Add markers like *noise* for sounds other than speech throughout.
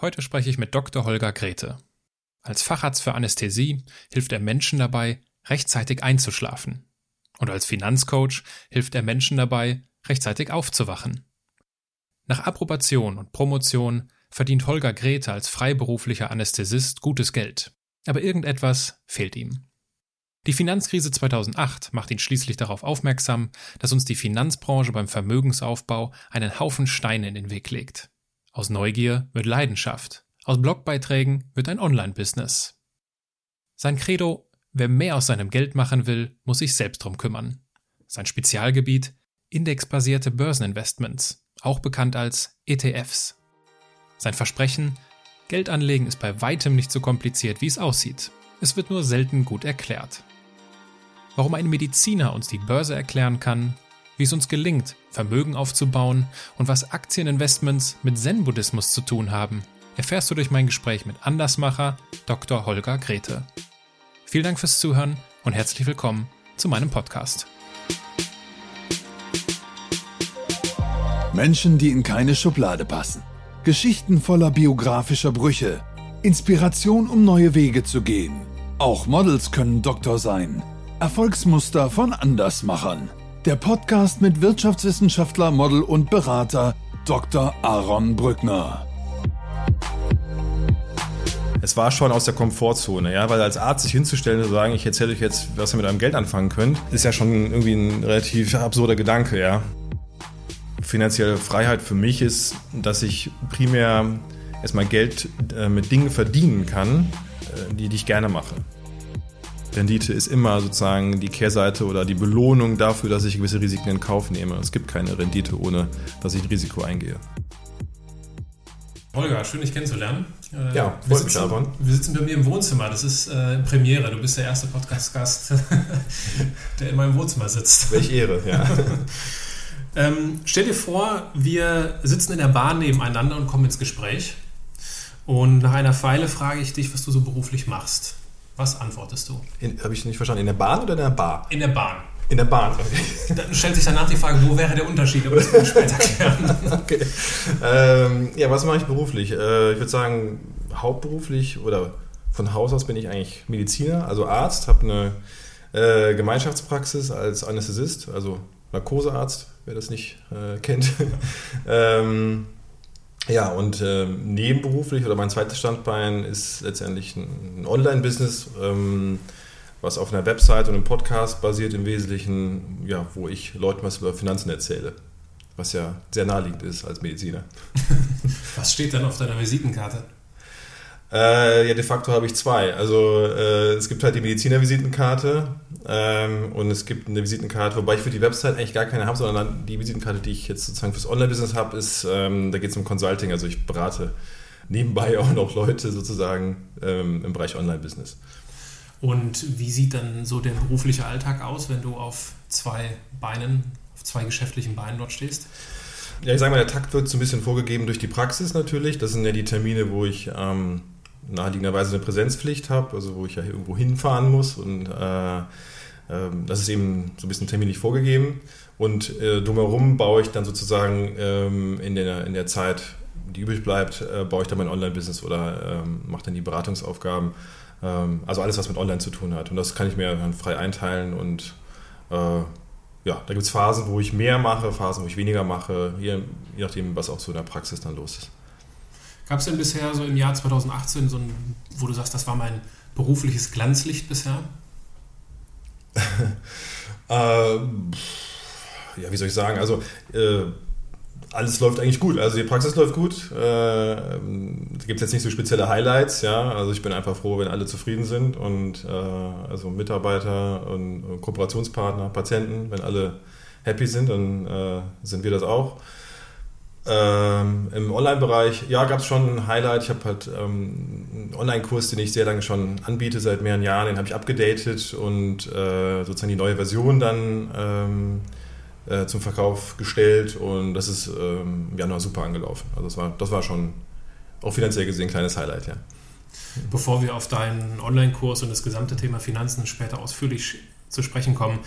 Heute spreche ich mit Dr. Holger Grete. Als Facharzt für Anästhesie hilft er Menschen dabei, rechtzeitig einzuschlafen. Und als Finanzcoach hilft er Menschen dabei, rechtzeitig aufzuwachen. Nach Approbation und Promotion verdient Holger Grete als freiberuflicher Anästhesist gutes Geld. Aber irgendetwas fehlt ihm. Die Finanzkrise 2008 macht ihn schließlich darauf aufmerksam, dass uns die Finanzbranche beim Vermögensaufbau einen Haufen Steine in den Weg legt. Aus Neugier wird Leidenschaft. Aus Blogbeiträgen wird ein Online-Business. Sein Credo, wer mehr aus seinem Geld machen will, muss sich selbst drum kümmern. Sein Spezialgebiet, indexbasierte Börseninvestments, auch bekannt als ETFs. Sein Versprechen, Geld anlegen ist bei weitem nicht so kompliziert, wie es aussieht. Es wird nur selten gut erklärt. Warum ein Mediziner uns die Börse erklären kann, wie es uns gelingt, Vermögen aufzubauen und was Aktieninvestments mit Zen-Buddhismus zu tun haben, erfährst du durch mein Gespräch mit Andersmacher Dr. Holger Grete. Vielen Dank fürs Zuhören und herzlich willkommen zu meinem Podcast. Menschen, die in keine Schublade passen. Geschichten voller biografischer Brüche. Inspiration, um neue Wege zu gehen. Auch Models können Doktor sein. Erfolgsmuster von Andersmachern. Der Podcast mit Wirtschaftswissenschaftler, Model und Berater Dr. Aaron Brückner. Es war schon aus der Komfortzone, ja, weil als Arzt sich hinzustellen und zu sagen, ich erzähle euch jetzt, was ihr mit eurem Geld anfangen könnt, ist ja schon irgendwie ein relativ absurder Gedanke, ja. Finanzielle Freiheit für mich ist, dass ich primär erstmal Geld äh, mit Dingen verdienen kann, äh, die, die ich gerne mache. Rendite ist immer sozusagen die Kehrseite oder die Belohnung dafür, dass ich gewisse Risiken in Kauf nehme. Es gibt keine Rendite, ohne dass ich ein Risiko eingehe. Holger, schön dich kennenzulernen. Äh, ja, wir sitzen, wir sitzen bei mir im Wohnzimmer. Das ist äh, Premiere. Du bist der erste Podcast-Gast, *laughs* der in meinem Wohnzimmer sitzt. Welch Ehre, ja. *laughs* ähm, stell dir vor, wir sitzen in der Bahn nebeneinander und kommen ins Gespräch. Und nach einer Pfeile frage ich dich, was du so beruflich machst. Was antwortest du? Habe ich nicht verstanden. In der Bahn oder in der Bar? In der Bahn. In der Bahn. Okay. *laughs* Dann stellt sich danach die Frage, wo wäre der Unterschied? Aber das kann ich später *laughs* erklären. okay. Ähm, ja, was mache ich beruflich? Äh, ich würde sagen, hauptberuflich oder von Haus aus bin ich eigentlich Mediziner, also Arzt, habe eine äh, Gemeinschaftspraxis als Anästhesist, also Narkosearzt, wer das nicht äh, kennt. *laughs* ähm, ja, und äh, nebenberuflich oder mein zweites Standbein ist letztendlich ein, Online-Business, ähm, was auf einer Website und einem Podcast basiert im Wesentlichen, ja, wo ich Leuten was über Finanzen erzähle. Was ja sehr naheliegend ist als Mediziner. *laughs* was steht dann auf deiner Visitenkarte? Äh, ja, de facto habe ich zwei. Also äh, es gibt halt die Mediziner-Visitenkarte ähm, und es gibt eine Visitenkarte, wobei ich für die Website eigentlich gar keine habe, sondern die Visitenkarte, die ich jetzt sozusagen fürs Online-Business habe, ist, ähm, da geht es um Consulting. Also ich berate nebenbei *laughs* auch noch Leute sozusagen ähm, im Bereich Online-Business. Und wie sieht dann so der berufliche Alltag aus, wenn du auf zwei Beinen, auf zwei geschäftlichen Beinen dort stehst? Ja, ich sage mal, der Takt wird so ein bisschen vorgegeben durch die Praxis natürlich. Das sind ja die Termine, wo ich ähm, naheliegenderweise eine Präsenzpflicht habe, also wo ich ja irgendwo hinfahren muss und äh, äh, das ist eben so ein bisschen terminlich vorgegeben. Und äh, drumherum baue ich dann sozusagen ähm, in, der, in der Zeit, die übrig bleibt, äh, baue ich dann mein Online-Business oder ähm, mache dann die Beratungsaufgaben. Ähm, also alles, was mit Online zu tun hat. Und das kann ich mir dann frei einteilen und äh, ja, da gibt es Phasen, wo ich mehr mache, Phasen, wo ich weniger mache, je, je nachdem, was auch so in der Praxis dann los ist. Gab es denn bisher so im Jahr 2018 so ein, wo du sagst, das war mein berufliches Glanzlicht bisher? *laughs* äh, ja, wie soll ich sagen? Also, äh, alles läuft eigentlich gut. Also die Praxis läuft gut. Äh, es gibt jetzt nicht so spezielle Highlights, ja. Also ich bin einfach froh, wenn alle zufrieden sind und äh, also Mitarbeiter und, und, Kooperationspartner, Patienten, wenn alle happy sind, dann äh, sind wir das auch. Ähm, Im Online-Bereich, ja, gab es schon ein Highlight. Ich habe halt ähm, einen Online-Kurs, den ich sehr lange schon anbiete, seit mehreren Jahren, den habe ich abgedatet und äh, sozusagen die neue Version dann ähm, äh, zum Verkauf gestellt und das ist ähm, im Januar super angelaufen. Also das war, das war schon auch finanziell gesehen ein kleines Highlight, ja. Bevor wir auf deinen Online-Kurs und das gesamte Thema Finanzen später ausführlich zu sprechen kommen,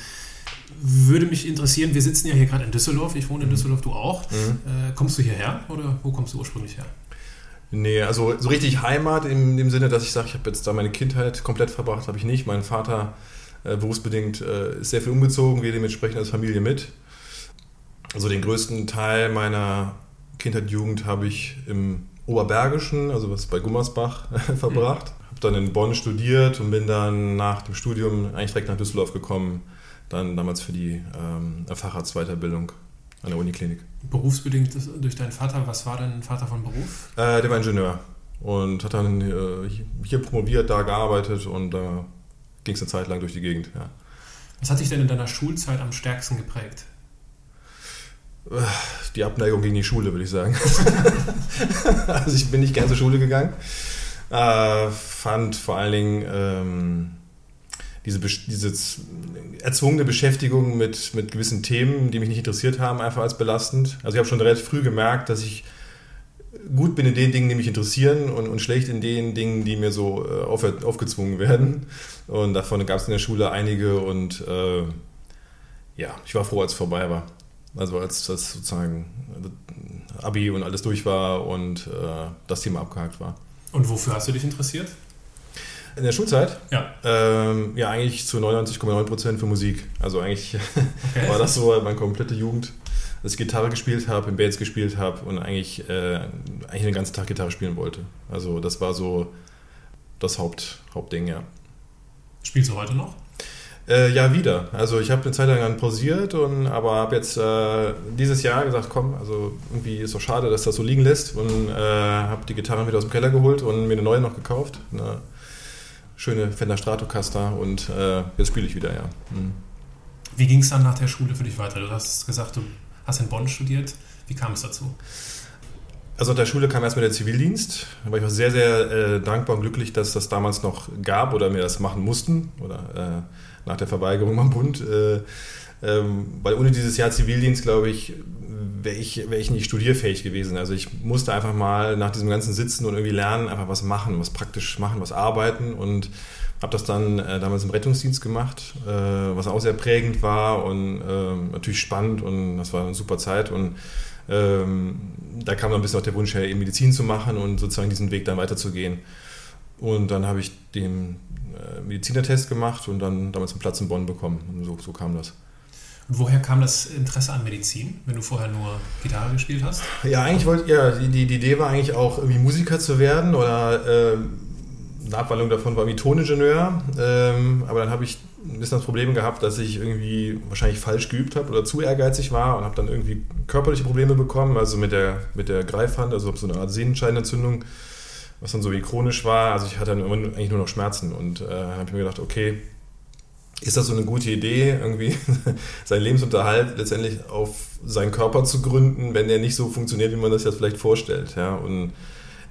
würde mich interessieren, wir sitzen ja hier gerade in Düsseldorf, ich wohne in mhm. Düsseldorf, du auch. Mhm. Äh, kommst du hierher oder wo kommst du ursprünglich her? Nee, also so richtig Heimat in dem Sinne, dass ich sage, ich habe jetzt da meine Kindheit komplett verbracht, habe ich nicht. Mein Vater äh, berufsbedingt äh, ist sehr viel umgezogen, wir dementsprechend als Familie mit. Also den größten Teil meiner Kindheit, Jugend habe ich im Oberbergischen, also was bei Gummersbach, *laughs* verbracht. Mhm. Habe dann in Bonn studiert und bin dann nach dem Studium eigentlich direkt nach Düsseldorf gekommen, dann damals für die ähm, Facharztweiterbildung an der Uniklinik. Berufsbedingt durch deinen Vater, was war dein Vater von Beruf? Äh, der war Ingenieur und hat dann äh, hier promoviert, da gearbeitet und da äh, ging es eine Zeit lang durch die Gegend. Ja. Was hat dich denn in deiner Schulzeit am stärksten geprägt? Äh, die Abneigung gegen die Schule, würde ich sagen. *laughs* also ich bin nicht gern zur Schule gegangen. Äh, fand vor allen Dingen ähm, diese, diese erzwungene Beschäftigung mit, mit gewissen Themen, die mich nicht interessiert haben, einfach als belastend. Also ich habe schon relativ früh gemerkt, dass ich gut bin in den Dingen, die mich interessieren und, und schlecht in den Dingen, die mir so äh, auf, aufgezwungen werden. Und davon gab es in der Schule einige und äh, ja, ich war froh, als es vorbei war. Also als das sozusagen Abi und alles durch war und äh, das Thema abgehakt war. Und wofür hast du dich interessiert? In der Schulzeit? Ja. Ähm, ja, eigentlich zu 99,9 Prozent für Musik. Also eigentlich *laughs* okay. war das so meine komplette Jugend, dass ich Gitarre gespielt habe, in Bands gespielt habe und eigentlich, äh, eigentlich den ganzen Tag Gitarre spielen wollte. Also das war so das Haupt, Hauptding, ja. Spielst du heute noch? Äh, ja, wieder. Also ich habe eine Zeit lang dann pausiert, und, aber habe jetzt äh, dieses Jahr gesagt, komm, also irgendwie ist doch schade, dass das so liegen lässt und äh, habe die Gitarren wieder aus dem Keller geholt und mir eine neue noch gekauft. Eine schöne Fender Stratocaster und äh, jetzt spiele ich wieder, ja. Mhm. Wie ging es dann nach der Schule für dich weiter? Du hast gesagt, du hast in Bonn studiert. Wie kam es dazu? Also nach der Schule kam erstmal der Zivildienst. Da war ich auch sehr, sehr äh, dankbar und glücklich, dass das damals noch gab oder mir das machen mussten oder äh, nach der Verweigerung am Bund. Äh, ähm, weil ohne dieses Jahr Zivildienst, glaube ich, wäre ich, wär ich nicht studierfähig gewesen. Also ich musste einfach mal nach diesem ganzen Sitzen und irgendwie lernen, einfach was machen, was praktisch machen, was arbeiten und habe das dann äh, damals im Rettungsdienst gemacht, äh, was auch sehr prägend war und äh, natürlich spannend und das war eine super Zeit und ähm, da kam dann ein bisschen auch der Wunsch her, eben Medizin zu machen und sozusagen diesen Weg dann weiterzugehen. Und dann habe ich den äh, Medizinertest gemacht und dann damals einen Platz in Bonn bekommen. Und so, so kam das. Woher kam das Interesse an Medizin, wenn du vorher nur Gitarre gespielt hast? Ja, eigentlich wollte ja, die, die Idee war eigentlich auch irgendwie Musiker zu werden oder äh, eine Abwandlung davon war wie Toningenieur. Ähm, aber dann habe ich ein bisschen das Problem gehabt, dass ich irgendwie wahrscheinlich falsch geübt habe oder zu ehrgeizig war und habe dann irgendwie körperliche Probleme bekommen, also mit der, mit der Greifhand, also so eine Art Sehnenscheidenentzündung, was dann so wie chronisch war. Also ich hatte dann eigentlich nur noch Schmerzen und äh, habe mir gedacht, okay, ist das so eine gute Idee, irgendwie *laughs* seinen Lebensunterhalt letztendlich auf seinen Körper zu gründen, wenn der nicht so funktioniert, wie man das jetzt vielleicht vorstellt. Ja? Und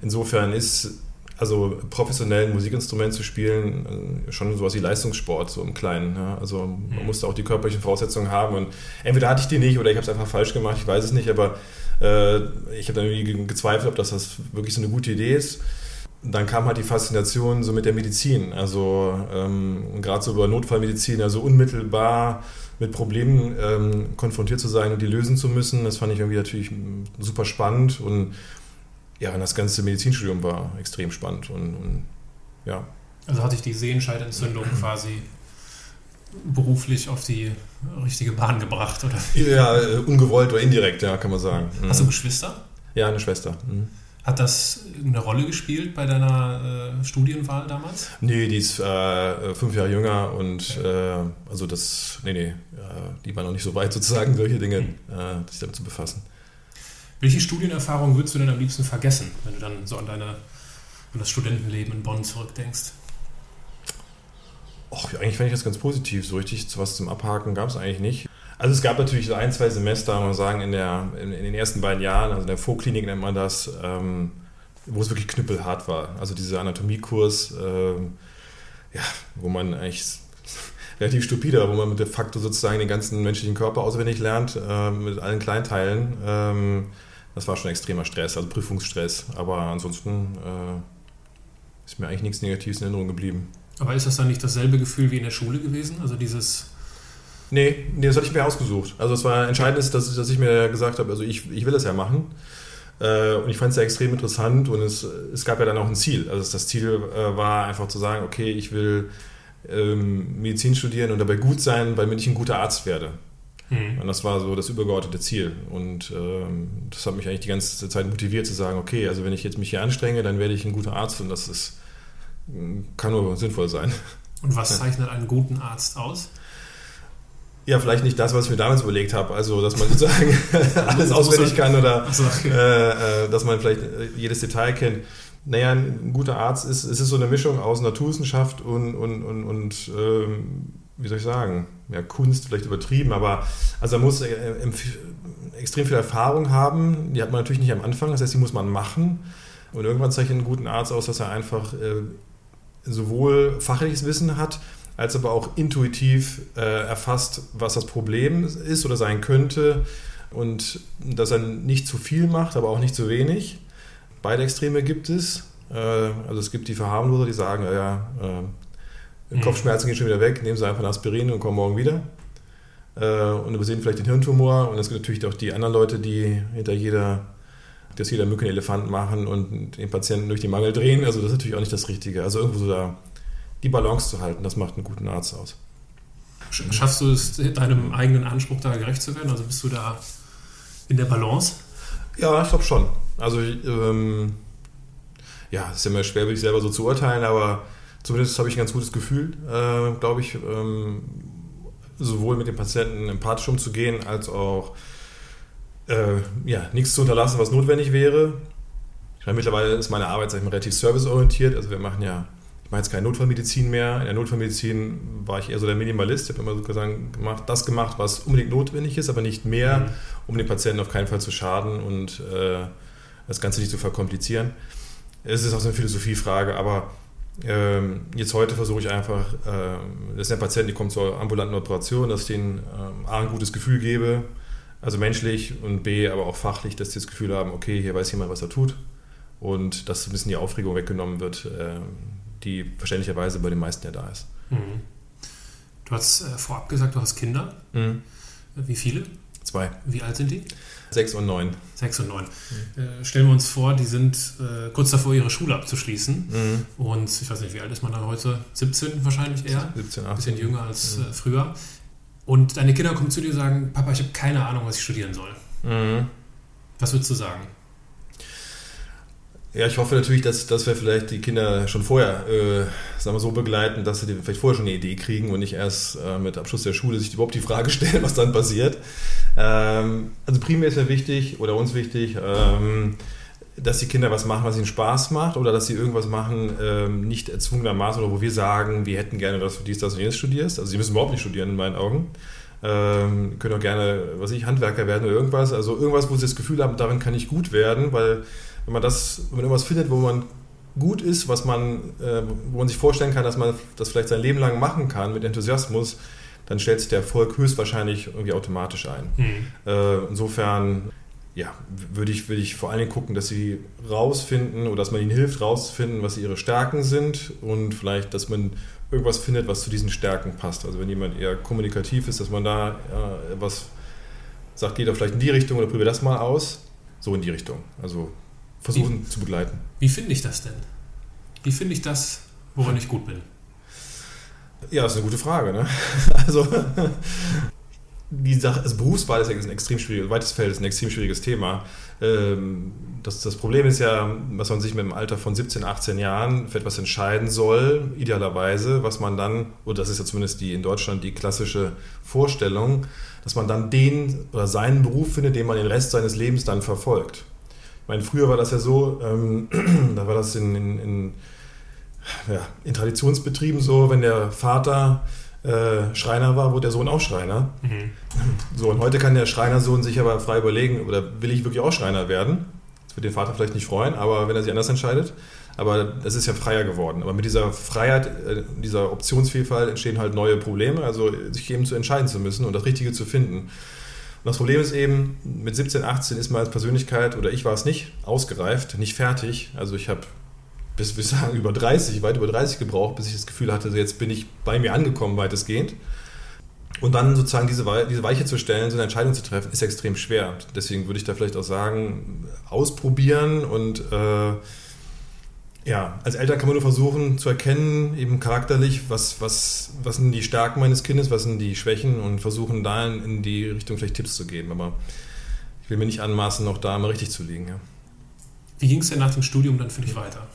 insofern ist also professionell ein Musikinstrument zu spielen schon sowas wie Leistungssport, so im Kleinen. Ja? Also man mhm. musste auch die körperlichen Voraussetzungen haben und entweder hatte ich die nicht oder ich habe es einfach falsch gemacht, ich weiß es nicht, aber äh, ich habe dann irgendwie gezweifelt, ob das, das wirklich so eine gute Idee ist dann kam halt die Faszination so mit der Medizin, also ähm, gerade so über Notfallmedizin, also unmittelbar mit Problemen ähm, konfrontiert zu sein und die lösen zu müssen. Das fand ich irgendwie natürlich super spannend und ja, und das ganze Medizinstudium war extrem spannend und, und ja. Also hatte ich die Sehenscheidentzündung *clears throat* quasi beruflich auf die richtige Bahn gebracht, oder? Ja, äh, ungewollt oder indirekt, ja, kann man sagen. Hast du Geschwister? Ja, eine Schwester. Mhm. Hat das eine Rolle gespielt bei deiner äh, Studienwahl damals? Nee, die ist äh, fünf Jahre jünger und äh, also das, nee, nee, die war noch nicht so weit sozusagen, solche Dinge, mhm. sich damit zu befassen. Welche Studienerfahrung würdest du denn am liebsten vergessen, wenn du dann so an, deine, an das Studentenleben in Bonn zurückdenkst? Och, eigentlich fände ich das ganz positiv. So richtig was zum Abhaken gab es eigentlich nicht. Also es gab natürlich so ein, zwei Semester, muss man sagen, in, der, in, in, den ersten beiden Jahren, also in der Vorklinik nennt man das, ähm, wo es wirklich knüppelhart war. Also dieser Anatomiekurs, ähm, ja, wo man eigentlich *laughs* relativ stupide, wo man mit de facto sozusagen den ganzen menschlichen Körper auswendig lernt, äh, mit allen Kleinteilen. Ähm, das war schon extremer Stress, also Prüfungsstress. Aber ansonsten äh, ist mir eigentlich nichts Negatives in Erinnerung geblieben. Aber ist das dann nicht dasselbe Gefühl wie in der Schule gewesen? Also dieses Nee, nee, das hatte ich mir ausgesucht. Also es war entscheidend, ist, dass, dass ich mir gesagt habe, also ich, ich will das ja machen. Äh, und ich fand es ja extrem interessant und es, es gab ja dann auch ein Ziel. Also das Ziel äh, war einfach zu sagen, okay, ich will ähm, Medizin studieren und dabei gut sein, weil ich ein guter Arzt werde. Mhm. Und das war so das übergeordnete Ziel. Und ähm, das hat mich eigentlich die ganze Zeit motiviert zu sagen, okay, also wenn ich jetzt mich hier anstrenge, dann werde ich ein guter Arzt und das ist, kann nur sinnvoll sein. Und was zeichnet einen guten Arzt aus? Ja, vielleicht nicht das, was ich mir damals überlegt habe. Also, dass man sozusagen *laughs* alles auswendig kann oder äh, äh, dass man vielleicht äh, jedes Detail kennt. Naja, ein guter Arzt ist, es ist so eine Mischung aus Naturwissenschaft und, und, und, und ähm, wie soll ich sagen, ja, Kunst vielleicht übertrieben, aber also er muss äh, extrem viel Erfahrung haben. Die hat man natürlich nicht am Anfang, das heißt, die muss man machen. Und irgendwann zeichnet einen guten Arzt aus, dass er einfach äh, sowohl fachliches Wissen hat, als aber auch intuitiv äh, erfasst, was das Problem ist oder sein könnte und dass er nicht zu viel macht, aber auch nicht zu wenig. Beide Extreme gibt es. Äh, also es gibt die Verharmloser, die sagen, ja, äh, mhm. Kopfschmerzen gehen schon wieder weg, nehmen Sie einfach ein Aspirin und kommen morgen wieder. Äh, und übersehen vielleicht den Hirntumor. Und es gibt natürlich auch die anderen Leute, die hinter jeder dass jeder Mücke einen Elefant machen und den Patienten durch die Mangel drehen. Also das ist natürlich auch nicht das Richtige. Also irgendwo so da die Balance zu halten, das macht einen guten Arzt aus. Schaffst du es, deinem eigenen Anspruch da gerecht zu werden? Also bist du da in der Balance? Ja, ich glaube schon. Also, ähm, ja, es ist ja immer schwer, sich selber so zu urteilen, aber zumindest habe ich ein ganz gutes Gefühl, äh, glaube ich, ähm, sowohl mit den Patienten empathisch umzugehen, als auch äh, ja, nichts zu unterlassen, was notwendig wäre. Ich meine, mittlerweile ist meine Arbeit sag ich mal, relativ serviceorientiert. Also wir machen ja mache jetzt keine Notfallmedizin mehr. In der Notfallmedizin war ich eher so der Minimalist. Ich habe immer sozusagen gemacht, das gemacht, was unbedingt notwendig ist, aber nicht mehr, mhm. um den Patienten auf keinen Fall zu schaden und äh, das Ganze nicht zu verkomplizieren. Es ist auch so eine Philosophiefrage, aber ähm, jetzt heute versuche ich einfach, äh, das sind ja Patienten, die kommen zur ambulanten Operation, dass ich denen äh, A, ein gutes Gefühl gebe, also menschlich und B, aber auch fachlich, dass sie das Gefühl haben, okay, hier weiß jemand, was er tut und dass ein bisschen die Aufregung weggenommen wird. Äh, die verständlicherweise bei den meisten ja da ist. Mhm. Du hast äh, vorab gesagt, du hast Kinder. Mhm. Wie viele? Zwei. Wie alt sind die? Sechs und neun. Sechs und neun. Mhm. Äh, stellen wir uns vor, die sind äh, kurz davor, ihre Schule abzuschließen. Mhm. Und ich weiß nicht, wie alt ist man dann heute? 17 wahrscheinlich eher? 17, 18. Ein bisschen jünger als mhm. äh, früher. Und deine Kinder kommen zu dir und sagen, Papa, ich habe keine Ahnung, was ich studieren soll. Mhm. Was würdest du sagen? Ja, ich hoffe natürlich, dass, dass wir vielleicht die Kinder schon vorher äh, sagen wir so begleiten, dass sie vielleicht vorher schon eine Idee kriegen und nicht erst äh, mit Abschluss der Schule sich überhaupt die Frage *laughs* stellen, was dann passiert. Ähm, also primär ist ja wichtig oder uns wichtig, ähm, dass die Kinder was machen, was ihnen Spaß macht oder dass sie irgendwas machen, ähm, nicht erzwungenermaßen oder wo wir sagen, wir hätten gerne, dass du dies, das und jenes studierst. Also sie müssen überhaupt nicht studieren in meinen Augen. Ähm, können auch gerne, was ich, Handwerker werden oder irgendwas. Also irgendwas, wo sie das Gefühl haben, darin kann ich gut werden, weil wenn man das, wenn man irgendwas findet, wo man gut ist, was man, äh, wo man sich vorstellen kann, dass man das vielleicht sein Leben lang machen kann mit Enthusiasmus, dann stellt sich der Erfolg höchstwahrscheinlich irgendwie automatisch ein. Mhm. Äh, insofern ja, würde ich, würde ich vor allen Dingen gucken, dass sie rausfinden oder dass man ihnen hilft, rauszufinden, was ihre Stärken sind und vielleicht, dass man irgendwas findet, was zu diesen Stärken passt. Also wenn jemand eher kommunikativ ist, dass man da ja, was sagt, geht doch vielleicht in die Richtung oder probier das mal aus. So in die Richtung. Also versuchen wie, zu begleiten. Wie finde ich das denn? Wie finde ich das, woran ich gut bin? Ja, das ist eine gute Frage. Ne? *laughs* Also, die Sache, also Berufswahl ist ein extrem schwieriges, weites Feld ist ein extrem schwieriges Thema. Ähm, das, das Problem ist ja, dass man sich mit dem Alter von 17, 18 Jahren für etwas entscheiden soll, idealerweise, was man dann, oder das ist ja zumindest die in Deutschland die klassische Vorstellung, dass man dann den oder seinen Beruf findet, den man den Rest seines Lebens dann verfolgt. Meine, früher war das ja so, ähm, *clears throat* da war das in, in, in, ja, in, Traditionsbetrieben so, wenn der Vater äh, Schreiner war, wurde der Sohn auch Schreiner. Mhm. So, und heute kann der Schreinersohn sich aber frei überlegen, oder will ich wirklich auch Schreiner werden? Das wird den Vater vielleicht nicht freuen, aber wenn er sich anders entscheidet. Aber das ist ja freier geworden. Aber mit dieser Freiheit, äh, dieser Optionsvielfalt entstehen halt neue Probleme, also sich eben zu entscheiden zu müssen und das Richtige zu finden. Und das Problem ist eben, mit 17, 18 ist man als Persönlichkeit, oder ich war es nicht, ausgereift, nicht fertig. Also ich habe bis, wir sagen, über 30, weit über 30 gebraucht, bis ich das Gefühl hatte, jetzt bin ich bei mir angekommen, weitestgehend. Und dann sozusagen diese, diese Weiche zu stellen, so eine Entscheidung zu treffen, ist extrem schwer. Deswegen würde ich da vielleicht auch sagen, ausprobieren und äh, ja, als Eltern kann man nur versuchen zu erkennen, eben charakterlich, was, was, was sind die Stärken meines Kindes, was sind die Schwächen und versuchen da in, die Richtung vielleicht Tipps zu geben. Aber ich will mir nicht anmaßen, noch da mal richtig zu liegen. Ja. Wie ging es denn nach dem Studium dann für dich weiter?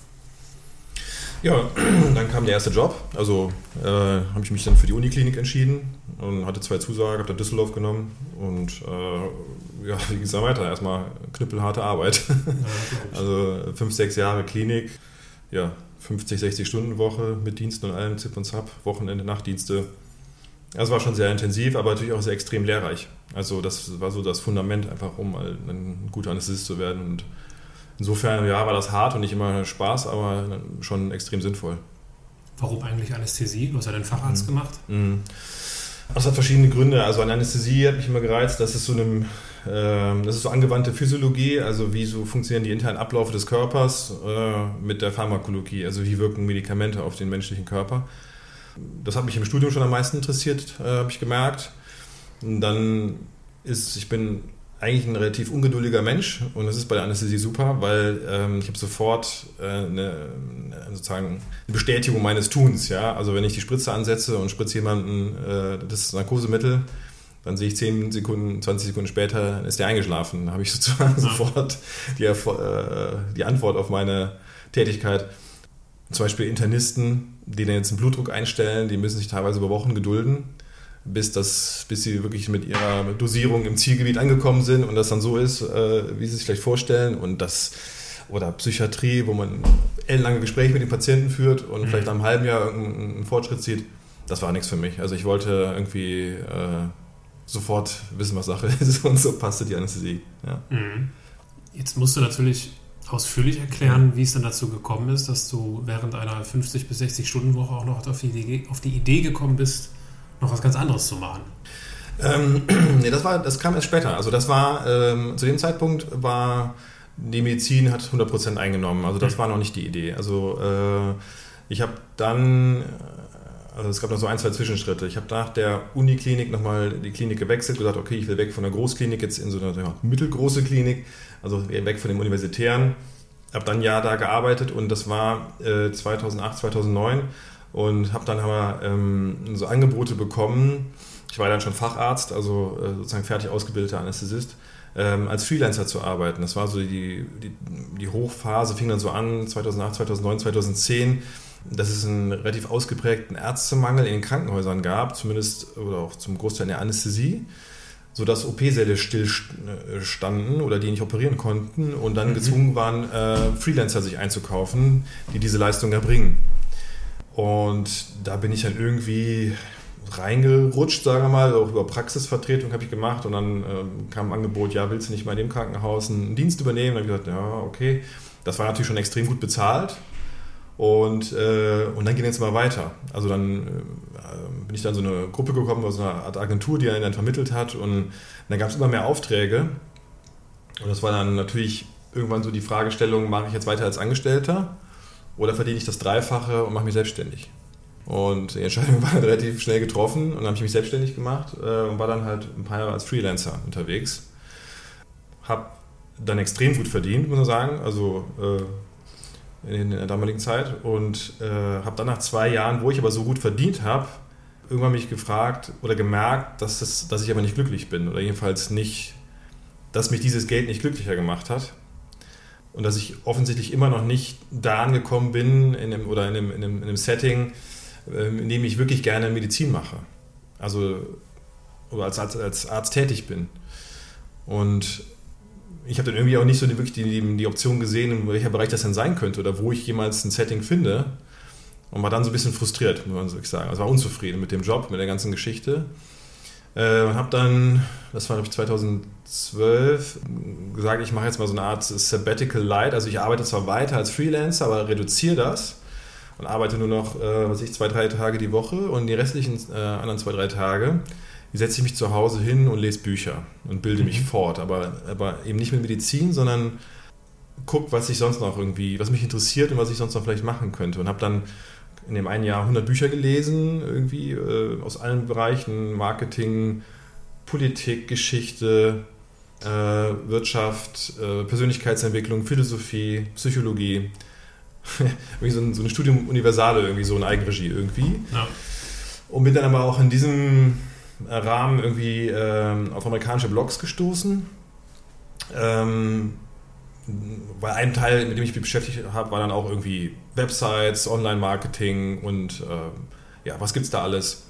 Ja, *clears throat* dann kam der erste Job. Also äh, habe ich mich dann für die Uniklinik entschieden und hatte zwei Zusagen, habe dann Düsseldorf genommen und äh, ja, wie ging es dann weiter? Erstmal knüppelharte Arbeit. *laughs* Ja, also fünf, sechs Jahre Klinik ja, 50, 60 Stunden Woche mit Diensten und allem, Zip und Zap, Wochenende, Nachtdienste. Das war schon sehr intensiv, aber natürlich auch sehr extrem lehrreich. Also das war so das Fundament einfach, um ein guter Anästhesist zu werden. Und insofern, ja, war das hart und nicht immer Spaß, aber schon extrem sinnvoll. Warum eigentlich Anästhesie? Du hast ja den Facharzt mhm. gemacht. Mhm. Das hat verschiedene Gründe. Also an Anästhesie hat mich immer gereizt, dass es so einem das ist so angewandte Physiologie, also wie so funktionieren die internen Abläufe des Körpers äh, mit der Pharmakologie, also wie wirken Medikamente auf den menschlichen Körper. Das hat mich im Studium schon am meisten interessiert, äh, habe ich gemerkt. Und dann ist, ich bin eigentlich ein relativ ungeduldiger Mensch und das ist bei der Anästhesie super, weil ähm, ich habe sofort äh, eine, sozusagen eine Bestätigung meines Tuns. Ja? Also wenn ich die Spritze ansetze und spritze jemanden äh, das Narkosemittel, dann sehe ich 10 Sekunden, 20 Sekunden später, ist der eingeschlafen. Dann habe ich *laughs* sozusagen ja. sofort die, äh, die Antwort auf meine Tätigkeit. Zum Beispiel Internisten, die dann jetzt einen Blutdruck einstellen, die müssen sich teilweise über Wochen gedulden, bis, das, bis sie wirklich mit ihrer Dosierung im Zielgebiet angekommen sind und das dann so ist, äh, wie sie sich vielleicht vorstellen. Und das, oder Psychiatrie, wo man ellenlange Gespräche mit den Patienten führt und mhm. vielleicht nach einem halben Jahr irgendeinen Fortschritt sieht, das war nichts für mich. Also ich wollte irgendwie äh, sofort wissen, was Sache *laughs* ist und so passte die Anästhesie. Ja. Mhm. Jetzt musst du natürlich ausführlich erklären, wie es dann dazu gekommen ist, dass du während einer 50 bis 60 Stunden Woche auch noch auf die, Idee, auf die Idee gekommen bist, noch was ganz anderes zu machen. Ähm, *clears throat* nee, das war, das kam erst später. Also das war, ähm, zu dem Zeitpunkt war die Medizin hat 100% eingenommen. Also das mhm. war noch nicht die Idee. Also äh, ich habe dann also es gab noch so ein, zwei Zwischenschritte. Ich habe nach der Uniklinik nochmal die Klinik gewechselt, gesagt, okay, ich will weg von der Großklinik jetzt in so eine ja, mittelgroße Klinik, also weg von dem Universitären. Habe dann ein Jahr da gearbeitet und das war äh, 2008, 2009 und habe dann aber ähm, so Angebote bekommen. Ich war dann schon Facharzt, also äh, sozusagen fertig ausgebildeter Anästhesist ähm, als Freelancer zu arbeiten. Das war so die, die, die Hochphase, fing dann so an 2008, 2009, 2010 dass es einen relativ ausgeprägten Ärztemangel in den Krankenhäusern gab, zumindest oder auch zum Großteil in der Anästhesie, sodass OP-Säle stillstanden oder die nicht operieren konnten und dann mhm. gezwungen waren, äh, Freelancer sich einzukaufen, die diese Leistung erbringen. Und da bin ich dann irgendwie reingerutscht, sagen wir mal, auch über Praxisvertretung habe ich gemacht und dann ähm, kam ein Angebot, ja, willst du nicht mal in dem Krankenhaus einen Dienst übernehmen? Dann habe ich gesagt, ja, okay. Das war natürlich schon extrem gut bezahlt, und, äh, und dann ging es mal weiter. Also dann äh, bin ich dann so eine Gruppe gekommen, aus einer Art Agentur, die einen dann vermittelt hat. Und dann gab es immer mehr Aufträge. Und das war dann natürlich irgendwann so die Fragestellung, mache ich jetzt weiter als Angestellter oder verdiene ich das Dreifache und mache mich selbstständig? Und die Entscheidung *laughs* war relativ schnell getroffen und dann habe ich mich selbstständig gemacht äh, und war dann halt ein paar Jahre als Freelancer unterwegs. Habe dann extrem gut verdient, muss man sagen. Also äh, in der damaligen Zeit und äh, habe dann nach zwei Jahren, wo ich aber so gut verdient habe, irgendwann mich gefragt oder gemerkt, dass, das, dass ich aber nicht glücklich bin oder jedenfalls nicht, dass mich dieses Geld nicht glücklicher gemacht hat und dass ich offensichtlich immer noch nicht da angekommen bin in einem, oder in einem, in einem, in einem Setting, äh, in dem ich wirklich gerne Medizin mache. Also oder als, als, als Arzt tätig bin. Und ich habe dann irgendwie auch nicht so die, wirklich die, die Option gesehen, in welcher Bereich das denn sein könnte oder wo ich jemals ein Setting finde. Und war dann so ein bisschen frustriert, muss man so sagen. Also war unzufrieden mit dem Job, mit der ganzen Geschichte. Äh, habe dann, das war glaube ich 2012, gesagt, ich mache jetzt mal so eine Art Sabbatical Light. Also ich arbeite zwar weiter als Freelancer, aber reduziere das und arbeite nur noch, äh, was ich, zwei, drei Tage die Woche und die restlichen äh, anderen zwei, drei Tage setze ich mich zu Hause hin und lese Bücher und bilde mhm. mich fort. Aber, aber eben nicht mit Medizin, sondern gucke, was ich sonst noch irgendwie, was mich interessiert und was ich sonst noch vielleicht machen könnte. Und habe dann in dem einen Jahr 100 Bücher gelesen, irgendwie äh, aus allen Bereichen, Marketing, Politik, Geschichte, äh, Wirtschaft, äh, Persönlichkeitsentwicklung, Philosophie, Psychologie. *laughs* irgendwie so ein, so ein, Studium Universale, irgendwie so in Eigenregie irgendwie. Ja. Und bin dann aber auch in diesem Rahmen irgendwie ähm, auf amerikanische Blogs gestoßen. Ähm, bei einem Teil, mit dem ich mich beschäftigt habe, war dann auch irgendwie Websites, Online-Marketing und äh, ja, was gibt's da alles?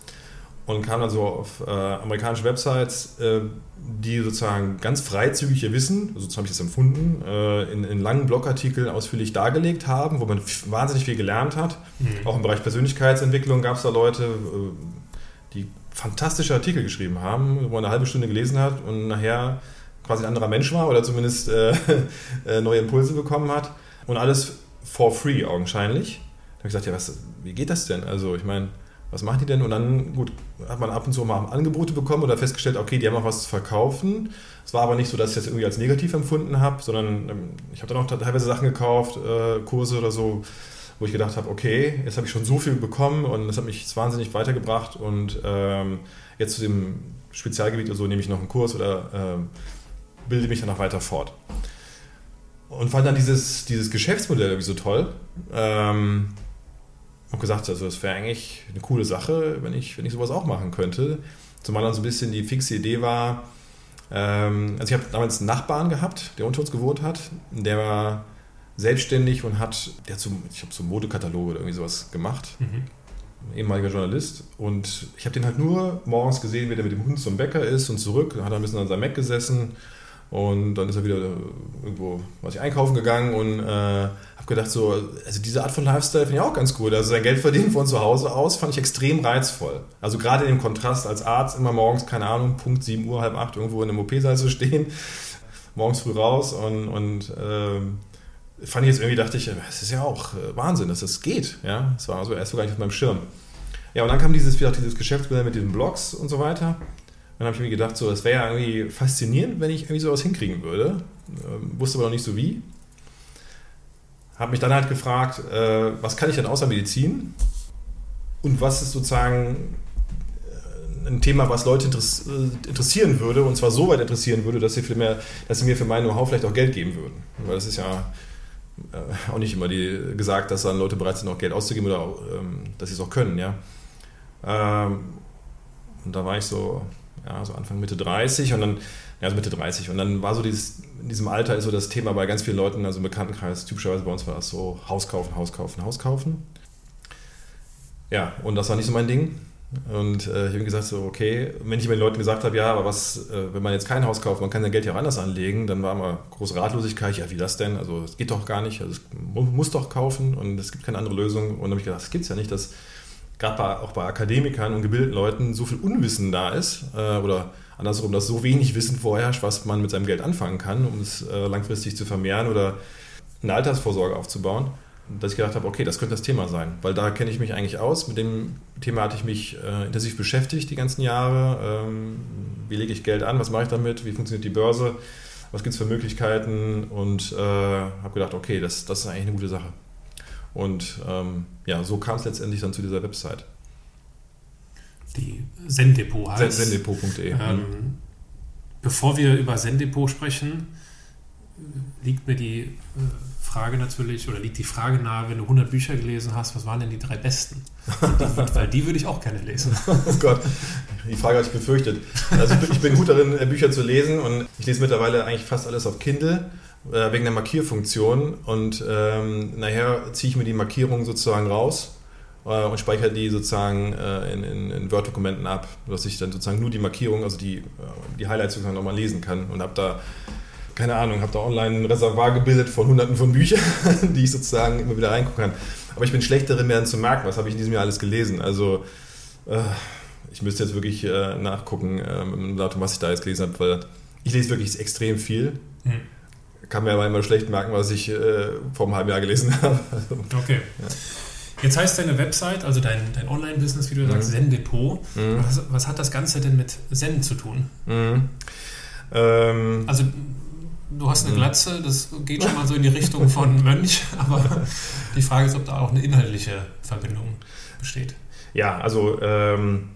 Und kam dann so auf äh, amerikanische Websites, äh, die sozusagen ganz freizügig ihr Wissen, so habe ich das empfunden, äh, in, in, langen Blogartikeln ausführlich dargelegt haben, wo man wahnsinnig viel gelernt hat. Mhm. Auch im Bereich Persönlichkeitsentwicklung gab es da Leute, äh, die fantastische Artikel geschrieben haben, wo man eine halbe Stunde gelesen hat und nachher quasi ein anderer Mensch war oder zumindest äh, *laughs* äh, neue Impulse bekommen hat. Und alles for free augenscheinlich. Da habe ich gesagt, ja, was, wie geht das denn? Also ich meine, was machen die denn? Und dann, gut, hat man ab und zu mal Angebote bekommen oder festgestellt, okay, die haben auch was zu verkaufen. Es war aber nicht so, dass ich das irgendwie als negativ empfunden habe, sondern ähm, ich habe dann auch teilweise Sachen gekauft, äh, Kurse oder so, wo ich gedacht habe, okay, jetzt habe ich schon so viel bekommen und das hat mich wahnsinnig weitergebracht und ähm, jetzt zu dem Spezialgebiet oder so nehme ich noch einen Kurs oder ähm, bilde mich dann noch weiter fort. Und fand dann dieses, dieses Geschäftsmodell irgendwie so toll. Ähm, und gesagt, also das wäre eigentlich eine coole Sache, wenn ich, wenn ich sowas auch machen könnte. Zumal dann so ein bisschen die fixe Idee war, ähm, also ich habe damals einen Nachbarn gehabt, der unter uns gewohnt hat, der war selbstständig und hat, der so, ich habe so Modekataloge oder irgendwie sowas gemacht. Mhm. Ehemaliger Journalist. Und ich habe den halt nur morgens gesehen, wie der mit dem Hund zum Bäcker ist und zurück. Dann hat er ein bisschen an seinem Mac gesessen und dann ist er wieder irgendwo, was ich einkaufen gegangen und äh, habe gedacht, so, also diese Art von Lifestyle finde ich auch ganz gut. Also sein Geld verdienen von zu Hause aus fand ich extrem reizvoll. Also gerade in dem Kontrast als Arzt immer morgens, keine Ahnung, Punkt 7 Uhr, halb 8 irgendwo in einem OP-Saal zu stehen, *laughs* morgens früh raus und, und äh, fand ich jetzt irgendwie, dachte ich, es ist ja auch äh, Wahnsinn, dass das geht. Ja, es war also erst so gar nicht auf meinem Schirm. Ja, und dann kam dieses, dieses Geschäftsmodell mit diesen Blogs und so weiter dann habe ich mir gedacht, so, das wäre ja irgendwie faszinierend, wenn ich irgendwie sowas hinkriegen würde. Ähm, wusste aber noch nicht so wie. Habe mich dann halt gefragt, äh, was kann ich denn außer Medizin? Und was ist sozusagen äh, ein Thema, was Leute äh, interessieren würde, und zwar so weit interessieren würde, dass sie, mehr, dass sie mir für mein Know-how vielleicht auch Geld geben würden. Weil das ist ja äh, auch nicht immer die, gesagt, dass dann Leute bereit sind, auch Geld auszugeben oder ähm, dass sie es auch können. Ja? Ähm, und da war ich so ja, so Anfang Mitte 30 und dann, ja, so Mitte 30 und dann war so dieses, in diesem Alter ist so das Thema bei ganz vielen Leuten, also im Bekanntenkreis, typischerweise bei uns war das so Haus kaufen, Haus kaufen, Haus kaufen. Ja, und das war nicht so mein Ding. Und äh, ich habe gesagt, so, okay, wenn ich mit den Leuten gesagt habe, ja, aber was, äh, wenn man jetzt kein Haus kauft, man kann sein Geld ja auch anders anlegen, dann war immer große Ratlosigkeit, ja, wie das denn? Also, es geht doch gar nicht, also, es muss doch kaufen und es gibt keine andere Lösung. Und dann habe ich gedacht, das gibt es ja nicht, dass gerade auch bei Akademikern und gebildeten Leuten so viel Unwissen da ist äh, oder andersrum, dass so wenig Wissen vorherrscht, was man mit seinem Geld anfangen kann, um es äh, langfristig zu vermehren oder eine Altersvorsorge aufzubauen, dass ich gedacht habe, okay, das könnte das Thema sein, weil da kenne ich mich eigentlich aus. Mit dem Thema hatte ich mich äh, intensiv beschäftigt die ganzen Jahre. Ähm, wie lege ich Geld an? Was mache ich damit? Wie funktioniert die Börse? Was gibt es für Möglichkeiten? Und äh, habe gedacht, okay, das, das ist eigentlich eine gute Sache. Und ähm, ja, so kam es letztendlich dann zu dieser Website. Die Sendepot heißt. Sendepot.de. Ähm, bevor wir über Sendepot sprechen, liegt mir die äh, Frage natürlich, oder liegt die Frage nahe, wenn du 100 Bücher gelesen hast, was waren denn die drei besten? Die, weil die würde ich auch gerne lesen. *laughs* oh Gott, die Frage hatte ich befürchtet. Also ich bin, ich bin gut darin, Bücher zu lesen und ich lese mittlerweile eigentlich fast alles auf Kindle äh, wegen der Markierfunktion und ähm, nachher ziehe ich mir die Markierung sozusagen raus äh, und speichere die sozusagen äh, in, in, in Word-Dokumenten ab, dass ich dann sozusagen nur die Markierung, also die, äh, die Highlights sozusagen nochmal lesen kann und habe da keine Ahnung, habe da online ein Reservoir gebildet von hunderten von Büchern, *laughs* die ich sozusagen immer wieder reingucken kann. Aber ich bin schlecht darin, zu merken, was habe ich in diesem Jahr alles gelesen. Also äh, ich müsste jetzt wirklich äh, nachgucken, äh, mit dem Datum, was ich da jetzt gelesen habe, weil ich lese wirklich extrem viel. Mhm kann mir aber immer schlecht merken, was ich äh, vor einem halben Jahr gelesen *laughs* habe. Also, okay. Ja. Jetzt heißt deine Website, also dein, dein Online-Business, wie du mhm. sagst, Zen-Depot. Mhm. Was, was, hat das Ganze denn mit Zen zu tun? Mhm. Ähm, also du hast eine. Glatze, das geht schon mal so in die Richtung von *laughs* Mönch, aber die Frage ist, ob da auch eine inhaltliche Verbindung besteht. Ja, also ähm,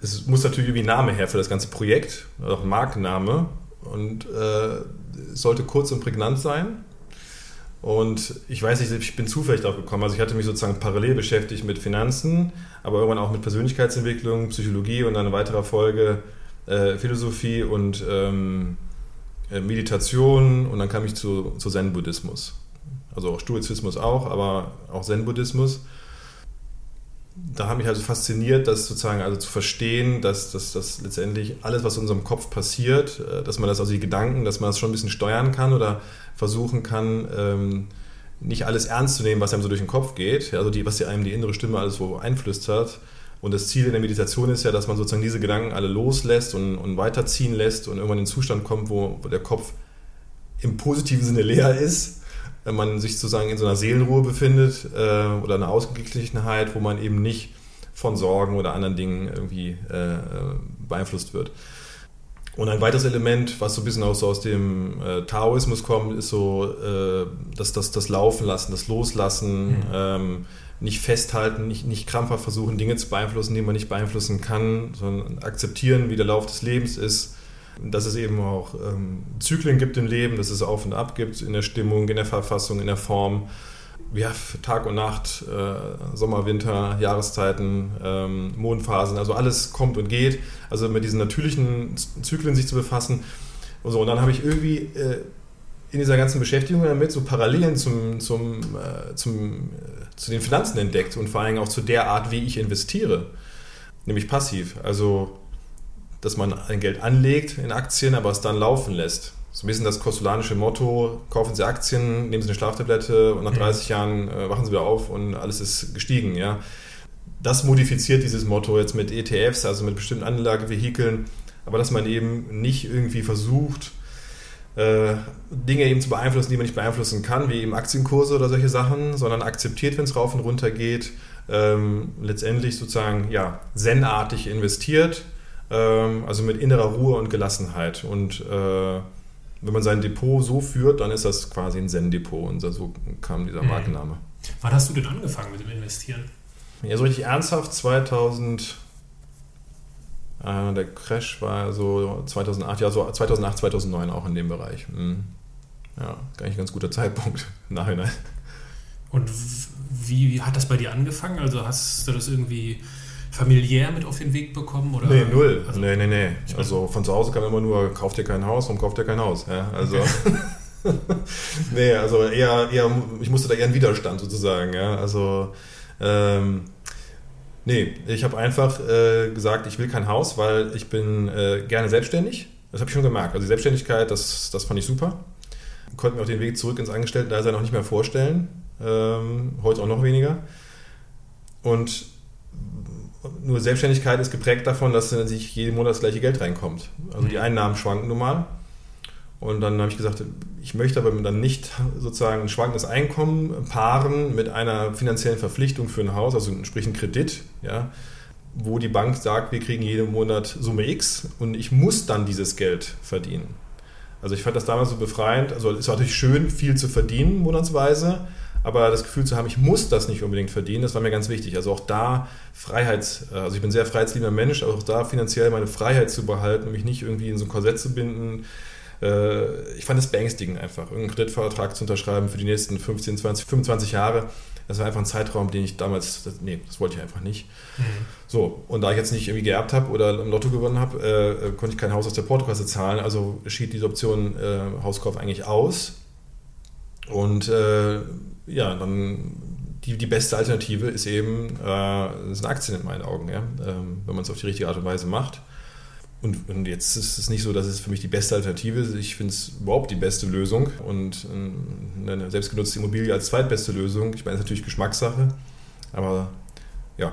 es muss natürlich irgendwie ein Name her für das ganze Projekt, auch ein Markenname und äh, sollte kurz und prägnant sein. Und ich weiß nicht, ich bin zufällig darauf gekommen. Also ich hatte mich sozusagen parallel beschäftigt mit Finanzen, aber irgendwann auch mit Persönlichkeitsentwicklung, Psychologie und dann in weiterer Folge äh, Philosophie und ähm, äh, Meditation und dann kam ich zu, zu Zen-Buddhismus. Also auch Stoizismus auch, aber auch Zen-Buddhismus da hat mich also fasziniert, das sozusagen also zu verstehen, dass, dass, dass letztendlich alles, was in unserem Kopf passiert, äh, dass man das, also die Gedanken, dass man das schon ein bisschen steuern kann oder versuchen kann, ähm, nicht alles ernst zu nehmen, was einem so durch den Kopf geht, also die, was einem die innere Stimme alles so einflüstert. Und das Ziel in der Meditation ist ja, dass man sozusagen diese Gedanken alle loslässt und, und weiterziehen lässt und irgendwann in den Zustand kommt, wo, wo der Kopf im positiven Sinne leer ist wenn man sich sozusagen in so einer Seelenruhe befindet äh, oder einer Ausgeglichenheit, wo man eben nicht von Sorgen oder anderen Dingen irgendwie äh, beeinflusst wird. Und ein weiteres Element, was so ein bisschen auch so aus dem äh, Taoismus kommt, ist so äh, das, das, das Laufen lassen, das Loslassen, mhm. ähm, nicht festhalten, nicht, nicht krampfhaft versuchen, Dinge zu beeinflussen, die man nicht beeinflussen kann, sondern akzeptieren, wie der Lauf des Lebens ist dass es eben auch ähm, Zyklen gibt im Leben, dass es Auf und Ab gibt in der Stimmung, in der Verfassung, in der Form. Ja, Tag und Nacht, äh, Sommer, Winter, Jahreszeiten, ähm, Mondphasen, also alles kommt und geht. Also mit diesen natürlichen Zyklen sich zu befassen. Und, so. und dann habe ich irgendwie äh, in dieser ganzen Beschäftigung damit so Parallelen zum, zum, äh, zum, äh, zu den Finanzen entdeckt und vor allem auch zu der Art, wie ich investiere, nämlich passiv. Also dass man ein Geld anlegt in Aktien, aber es dann laufen lässt. So ein bisschen das kostolanische Motto, kaufen Sie Aktien, nehmen Sie eine Schlaftablette und nach 30 mhm. Jahren äh, wachen Sie wieder auf und alles ist gestiegen. Ja. Das modifiziert dieses Motto jetzt mit ETFs, also mit bestimmten Anlagevehikeln, aber dass man eben nicht irgendwie versucht, Dinge eben zu beeinflussen, die man nicht beeinflussen kann, wie eben Aktienkurse oder solche Sachen, sondern akzeptiert, wenn es rauf und runter geht, ähm, letztendlich sozusagen ja, zen-artig investiert, ähm, also mit innerer Ruhe und Gelassenheit. Und äh, wenn man sein Depot so führt, dann ist das quasi ein Zen-Depot. Und so kam dieser mhm. Markenname. Wann hast du denn angefangen mit dem Investieren? Ja, so richtig ernsthaft 2000. Äh, der Crash war so 2008, ja, so 2008, 2009 auch in dem Bereich. Mhm. Ja, eigentlich ein ganz guter Zeitpunkt *laughs* im Nachhinein. Und wie hat das bei dir angefangen? Also hast du das irgendwie familiär mit auf den Weg bekommen? Oder? Nee, null. Also, nee, nee, nee. Also von zu Hause kam immer nur, kauft ihr kein Haus, warum kauft ihr kein Haus? Ja, also. Okay. *laughs* nee, also eher, eher, ich musste da eher einen Widerstand sozusagen, ja. Also, ähm, nee, ich habe einfach äh, gesagt, ich will kein Haus, weil ich bin äh, gerne selbstständig. Das habe ich schon gemerkt. Also die Selbstständigkeit, das, das fand ich super. Konnte mir auch den Weg zurück ins Angestellten-Dasein noch nicht mehr vorstellen. Ähm, heute auch noch weniger. Und nur Selbstständigkeit ist geprägt davon, dass sich jeden Monat das gleiche Geld reinkommt. Also die mhm. Einnahmen schwanken normal. Und dann habe ich gesagt, ich möchte aber dann nicht sozusagen ein schwankendes Einkommen paaren mit einer finanziellen Verpflichtung für ein Haus, also sprich ein Kredit, ja, wo die Bank sagt, wir kriegen jeden Monat Summe X und ich muss dann dieses Geld verdienen. Also ich fand das damals so befreiend. Also es war natürlich schön, viel zu verdienen monatsweise, aber das Gefühl zu haben, ich muss das nicht unbedingt verdienen, das war mir ganz wichtig. Also auch da Freiheit, äh, also ich bin sehr freiheitsliebender Mensch, auch da finanziell meine Freiheit zu behalten mich nicht irgendwie in so ein Korsett zu binden. Äh, ich fand es beängstigend einfach, irgendeinen Kreditvertrag zu unterschreiben für die nächsten 15, 20, 25 Jahre. Das war einfach ein Zeitraum, den ich damals, nee, das wollte ich einfach nicht. Mhm. So, und da ich jetzt nicht irgendwie geerbt habe oder im Lotto gewonnen habe, äh, konnte ich kein Haus aus der Portokasse zahlen, also schied diese Option äh, Hauskauf eigentlich aus. Und äh, ja, dann die, die beste Alternative ist eben äh, sind Aktien in meinen Augen, ja? Ähm, wenn man es auf die richtige Art und Weise macht. Und, und, jetzt ist es nicht so, dass es für mich die beste Alternative ist. Ich finde es überhaupt die beste Lösung und äh, eine selbstgenutzte Immobilie als zweitbeste Lösung. Ich meine, es ist natürlich Geschmackssache, aber ja,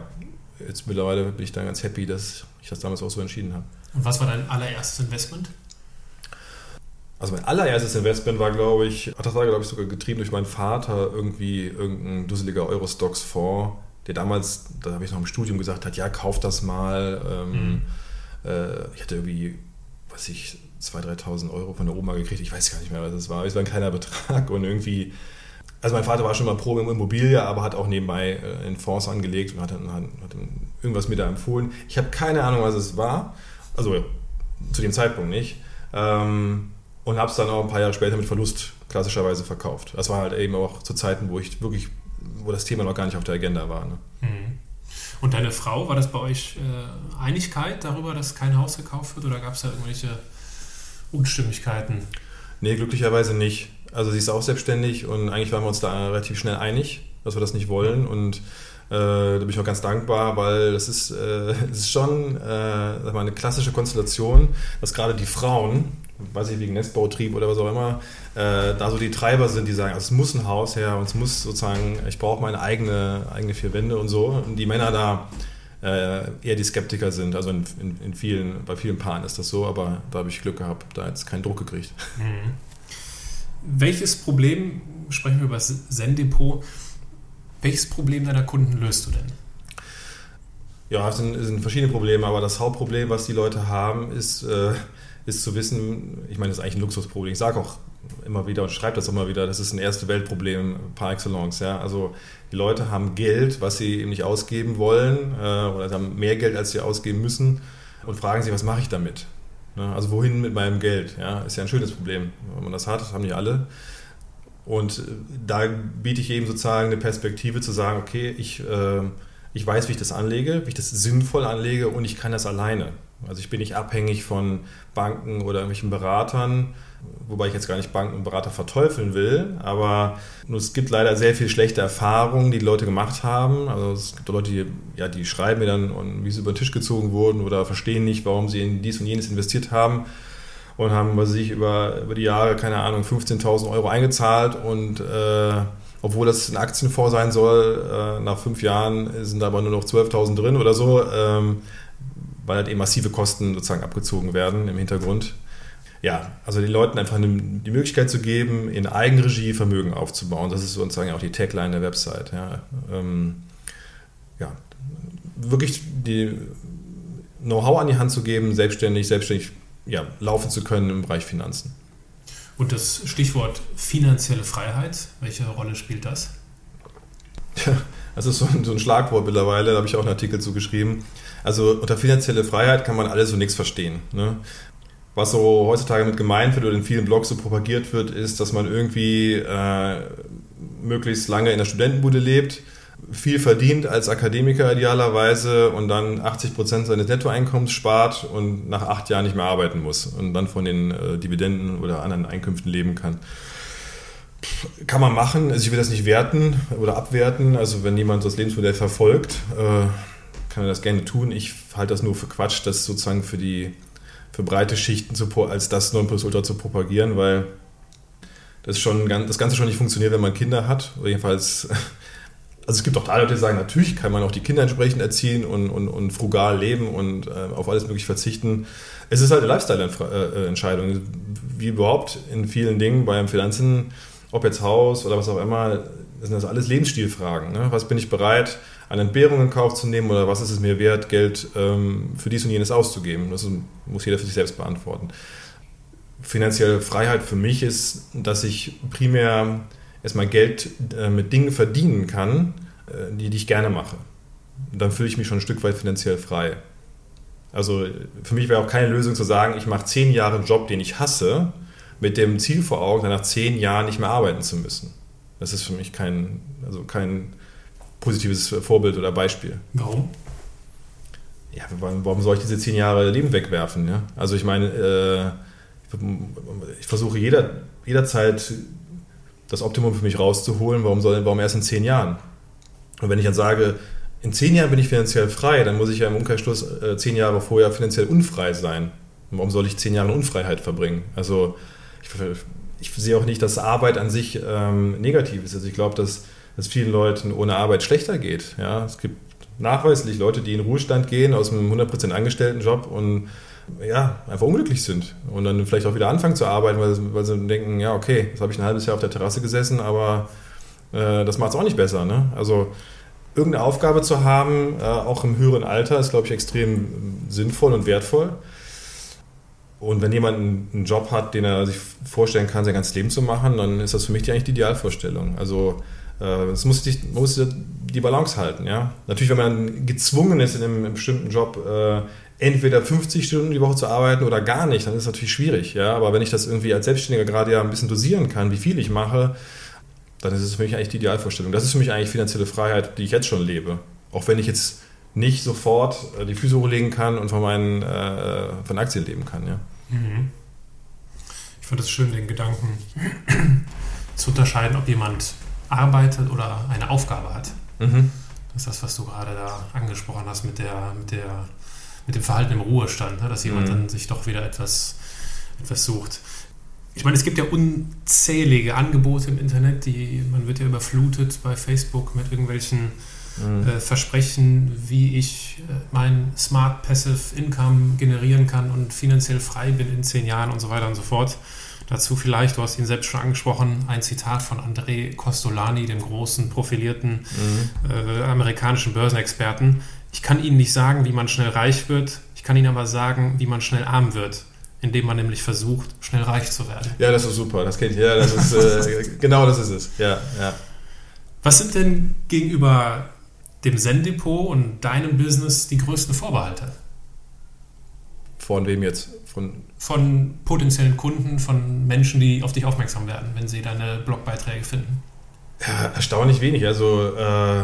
jetzt mittlerweile bin ich dann ganz happy, dass ich das damals auch so entschieden habe. Und was war dein allererstes Investment? Also mein allererstes Investment war, glaube ich, das war, glaube ich, sogar getrieben durch meinen Vater, irgendwie irgendein dusseliger Eurostox-Fonds, der damals, da habe ich noch im Studium gesagt hat, ja, kauf das mal. Ähm, mhm. Äh, ich hatte irgendwie, was ich, 2.000, 3.000 Euro von der Oma gekriegt. Ich weiß gar nicht mehr, was das war. Es war ein kleiner Betrag und irgendwie. Also mein Vater war schon mal pro im Immobilie, aber hat auch nebenbei äh, in Fonds angelegt und hat, hat, hat irgendwas mir da empfohlen. Ich habe keine Ahnung, was es war. Also zu dem Zeitpunkt nicht. Ähm, und habe es dann auch ein paar Jahre später mit Verlust klassischerweise verkauft. Das war halt eben auch zu Zeiten, wo ich wirklich, wo das Thema noch gar nicht auf der Agenda war. Ne? Mhm. Und deine Frau, war das bei euch äh, Einigkeit darüber, dass kein Haus gekauft wird oder gab es da irgendwelche Unstimmigkeiten? Nee, glücklicherweise nicht. Also sie ist auch selbstständig und eigentlich waren wir uns da relativ schnell einig, dass wir das nicht wollen und äh, da bin ich auch ganz dankbar, weil das ist, äh, *laughs* das ist schon äh, eine klassische Konstellation, dass gerade die Frauen, weiß ich, wegen Nestbautrieb oder was auch immer, äh, da so die Treiber sind, die sagen, also es muss ein Haus her und es muss sozusagen, ich brauche meine eigene, eigene vier Wände und so. Und die Männer da äh, eher die Skeptiker sind. Also in, in, in, vielen, bei vielen Paaren ist das so, aber da habe ich Glück gehabt, da jetzt keinen Druck gekriegt. Mhm. Welches Problem, sprechen wir über das Zen-Depot, welches Problem deiner Kunden löst du denn? Ja, es sind, sind verschiedene Probleme, aber das Hauptproblem, was die Leute haben, ist, äh, ist zu wissen, ich meine, das ist eigentlich ein Luxusproblem. Ich sage auch immer wieder und schreibe das immer wieder, das ist ein erste Weltproblem par excellence. Ja? Also die Leute haben Geld, was sie eben nicht ausgeben wollen äh, oder haben mehr Geld, als sie ausgeben müssen und fragen sich, was mache ich damit? Ne? Also wohin mit meinem Geld? Ja? Ist ja ein schönes Problem. Wenn man das hat, das haben die alle. Und äh, da biete ich eben sozusagen eine Perspektive zu sagen, okay, ich, äh, ich weiß, wie ich das anlege, wie ich das sinnvoll anlege und ich kann das alleine. Also ich bin nicht abhängig von Banken oder irgendwelchen Beratern, wobei ich jetzt gar nicht Banken und Berater verteufeln will, aber es gibt leider sehr viel schlechte Erfahrungen, die die Leute gemacht haben. Also es gibt Leute, die, ja, die schreiben mir dann, wie sie über den Tisch gezogen wurden oder verstehen nicht, warum sie in dies und jenes investiert haben und haben bei sich über, über die Jahre, keine Ahnung, 15.000 Euro eingezahlt und äh, obwohl das ein Aktienfonds sein soll, äh, nach fünf Jahren sind aber nur noch 12.000 drin oder so. Ähm, weil halt eben massive Kosten sozusagen abgezogen werden im Hintergrund. Ja, also den Leuten einfach die Möglichkeit zu geben, in Eigenregie Vermögen aufzubauen. Das ist sozusagen auch die Tagline der Website. Ja, ähm, ja wirklich die Know-how an die Hand zu geben, selbstständig, selbstständig ja, laufen zu können im Bereich Finanzen. Und das Stichwort finanzielle Freiheit, welche Rolle spielt das? Das ist so ein, so ein Schlagwort mittlerweile, da habe ich auch einen Artikel zu geschrieben. Also unter finanzielle Freiheit kann man alles und nichts verstehen. Ne? Was so heutzutage mit gemeint wird oder in vielen Blogs so propagiert wird, ist, dass man irgendwie äh, möglichst lange in der Studentenbude lebt, viel verdient als Akademiker idealerweise und dann 80 Prozent seines Nettoeinkommens spart und nach acht Jahren nicht mehr arbeiten muss und dann von den äh, Dividenden oder anderen Einkünften leben kann. Kann man machen, also ich will das nicht werten oder abwerten, also wenn jemand das Lebensmodell verfolgt, äh, kann er das gerne tun. Ich halte das nur für Quatsch, das sozusagen für die für breite Schichten zu, als das Nonplusultra zu propagieren, weil das schon das Ganze schon nicht funktioniert, wenn man Kinder hat. Oder jedenfalls, *laughs* also es gibt auch da Leute, die sagen, natürlich kann man auch die Kinder entsprechend erziehen und, und, und frugal leben und äh, auf alles möglich verzichten. Es ist halt eine Lifestyle-Entscheidung, wie überhaupt in vielen Dingen beim Finanzen, ob jetzt Haus oder was auch immer, sind das alles Lebensstilfragen. Ne? Was bin ich bereit, an Entbehrungen in Kauf zu nehmen oder was ist es mir wert, Geld ähm, für dies und jenes auszugeben? Das muss jeder für sich selbst beantworten. Finanzielle Freiheit für mich ist, dass ich primär erstmal Geld äh, mit Dingen verdienen kann, äh, die, die ich gerne mache. dann fühle ich mich schon ein Stück weit finanziell frei. Also für mich wäre auch keine Lösung zu sagen, ich mache zehn Jahre einen Job, den ich hasse, mit dem Ziel vor Augen, dann nach zehn Jahren nicht mehr arbeiten zu müssen. Das ist für mich kein, also kein positives Vorbild oder Beispiel. Warum? Ja, warum soll ich diese zehn Jahre Leben wegwerfen? Ja? Also ich meine, äh, ich versuche jeder, jederzeit das Optimum für mich rauszuholen. Warum, soll, warum erst in zehn Jahren? Und wenn ich dann sage, in zehn Jahren bin ich finanziell frei, dann muss ich ja im Umkehrschluss äh, zehn Jahre vorher finanziell unfrei sein. warum soll ich zehn Jahre Unfreiheit verbringen? Also ich, ich sehe auch nicht, dass Arbeit an sich ähm, negativ ist. Also ich glaube, dass es vielen Leuten ohne Arbeit schlechter geht. Ja, es gibt nachweislich Leute, die in Ruhestand gehen aus einem 100% Angestelltenjob und ja, einfach unglücklich sind und dann vielleicht auch wieder anfangen zu arbeiten, weil, weil sie denken, ja, okay, jetzt habe ich ein halbes Jahr auf der Terrasse gesessen, aber äh, das macht es auch nicht besser. Ne? Also irgendeine Aufgabe zu haben, äh, auch im höheren Alter, ist, glaube ich, extrem sinnvoll und wertvoll. Und wenn jemand einen Job hat, den er sich vorstellen kann, sein ganzes Leben zu machen, dann ist das für mich die, eigentlich die Idealvorstellung. Also äh, es muss, die, man muss die Balance halten. Ja? Natürlich, wenn man gezwungen ist, in einem, einem bestimmten Job äh, entweder 50 Stunden die Woche zu arbeiten oder gar nicht, dann ist es natürlich schwierig. Ja? Aber wenn ich das irgendwie als Selbstständiger gerade ja ein bisschen dosieren kann, wie viel ich mache, dann ist es für mich eigentlich die Idealvorstellung. Das ist für mich eigentlich finanzielle Freiheit, die ich jetzt schon lebe. Auch wenn ich jetzt nicht sofort äh, die Füße hochlegen kann und von meinen äh, von Aktien leben kann. Ja. Mhm. Ich finde es schön, den Gedanken *clears throat* zu unterscheiden, ob jemand arbeitet oder eine Aufgabe hat. Mhm. Das ist das, was du gerade da angesprochen hast mit, der, mit, der, mit dem Verhalten im Ruhestand, ne? dass jemand mhm. dann sich doch wieder etwas, etwas sucht. Ich meine, es gibt ja unzählige Angebote im Internet, die man wird ja überflutet bei Facebook mit irgendwelchen mhm. äh, Versprechen, wie ich äh, mein Smart Passive Income generieren kann und finanziell frei bin in zehn Jahren und so weiter und so fort. Dazu vielleicht, du hast ihn selbst schon angesprochen, ein Zitat von André Costolani, dem großen, profilierten mhm. äh, amerikanischen Börsenexperten. Ich kann Ihnen nicht sagen, wie man schnell reich wird, ich kann Ihnen aber sagen, wie man schnell arm wird indem man nämlich versucht, schnell reich zu werden. Ja, das ist super, das kenne ich. Ja, das ist, äh, *laughs* genau das ist es. Ja, ja. Was sind denn gegenüber dem Zen-Depot und deinem Business die größten Vorbehalte? Von wem jetzt? Von, von potenziellen Kunden, von Menschen, die auf dich aufmerksam werden, wenn sie deine Blogbeiträge finden? Ja, erstaunlich wenig. Also, äh,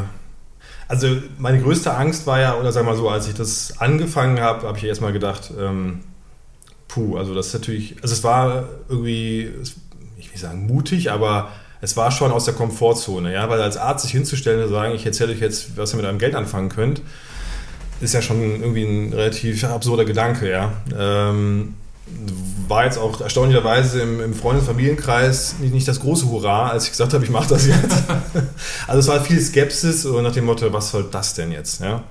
also meine größte Angst war ja, oder sag mal so, als ich das angefangen habe, habe ich erstmal gedacht, ähm, puh, also das ist natürlich, also es war irgendwie, ich will sagen mutig, aber es war schon aus der Komfortzone, ja, weil als Arzt sich hinzustellen und sagen, ich erzähle euch jetzt, was ihr mit eurem Geld anfangen könnt, ist ja schon irgendwie ein relativ absurder Gedanke, ja. Ähm, war jetzt auch erstaunlicherweise im, im Freundes- und Familienkreis nicht, nicht, das große Hurra, als ich gesagt habe, ich mache das jetzt. *laughs* also es war viel Skepsis und nach dem Motto, was soll das denn jetzt, ja.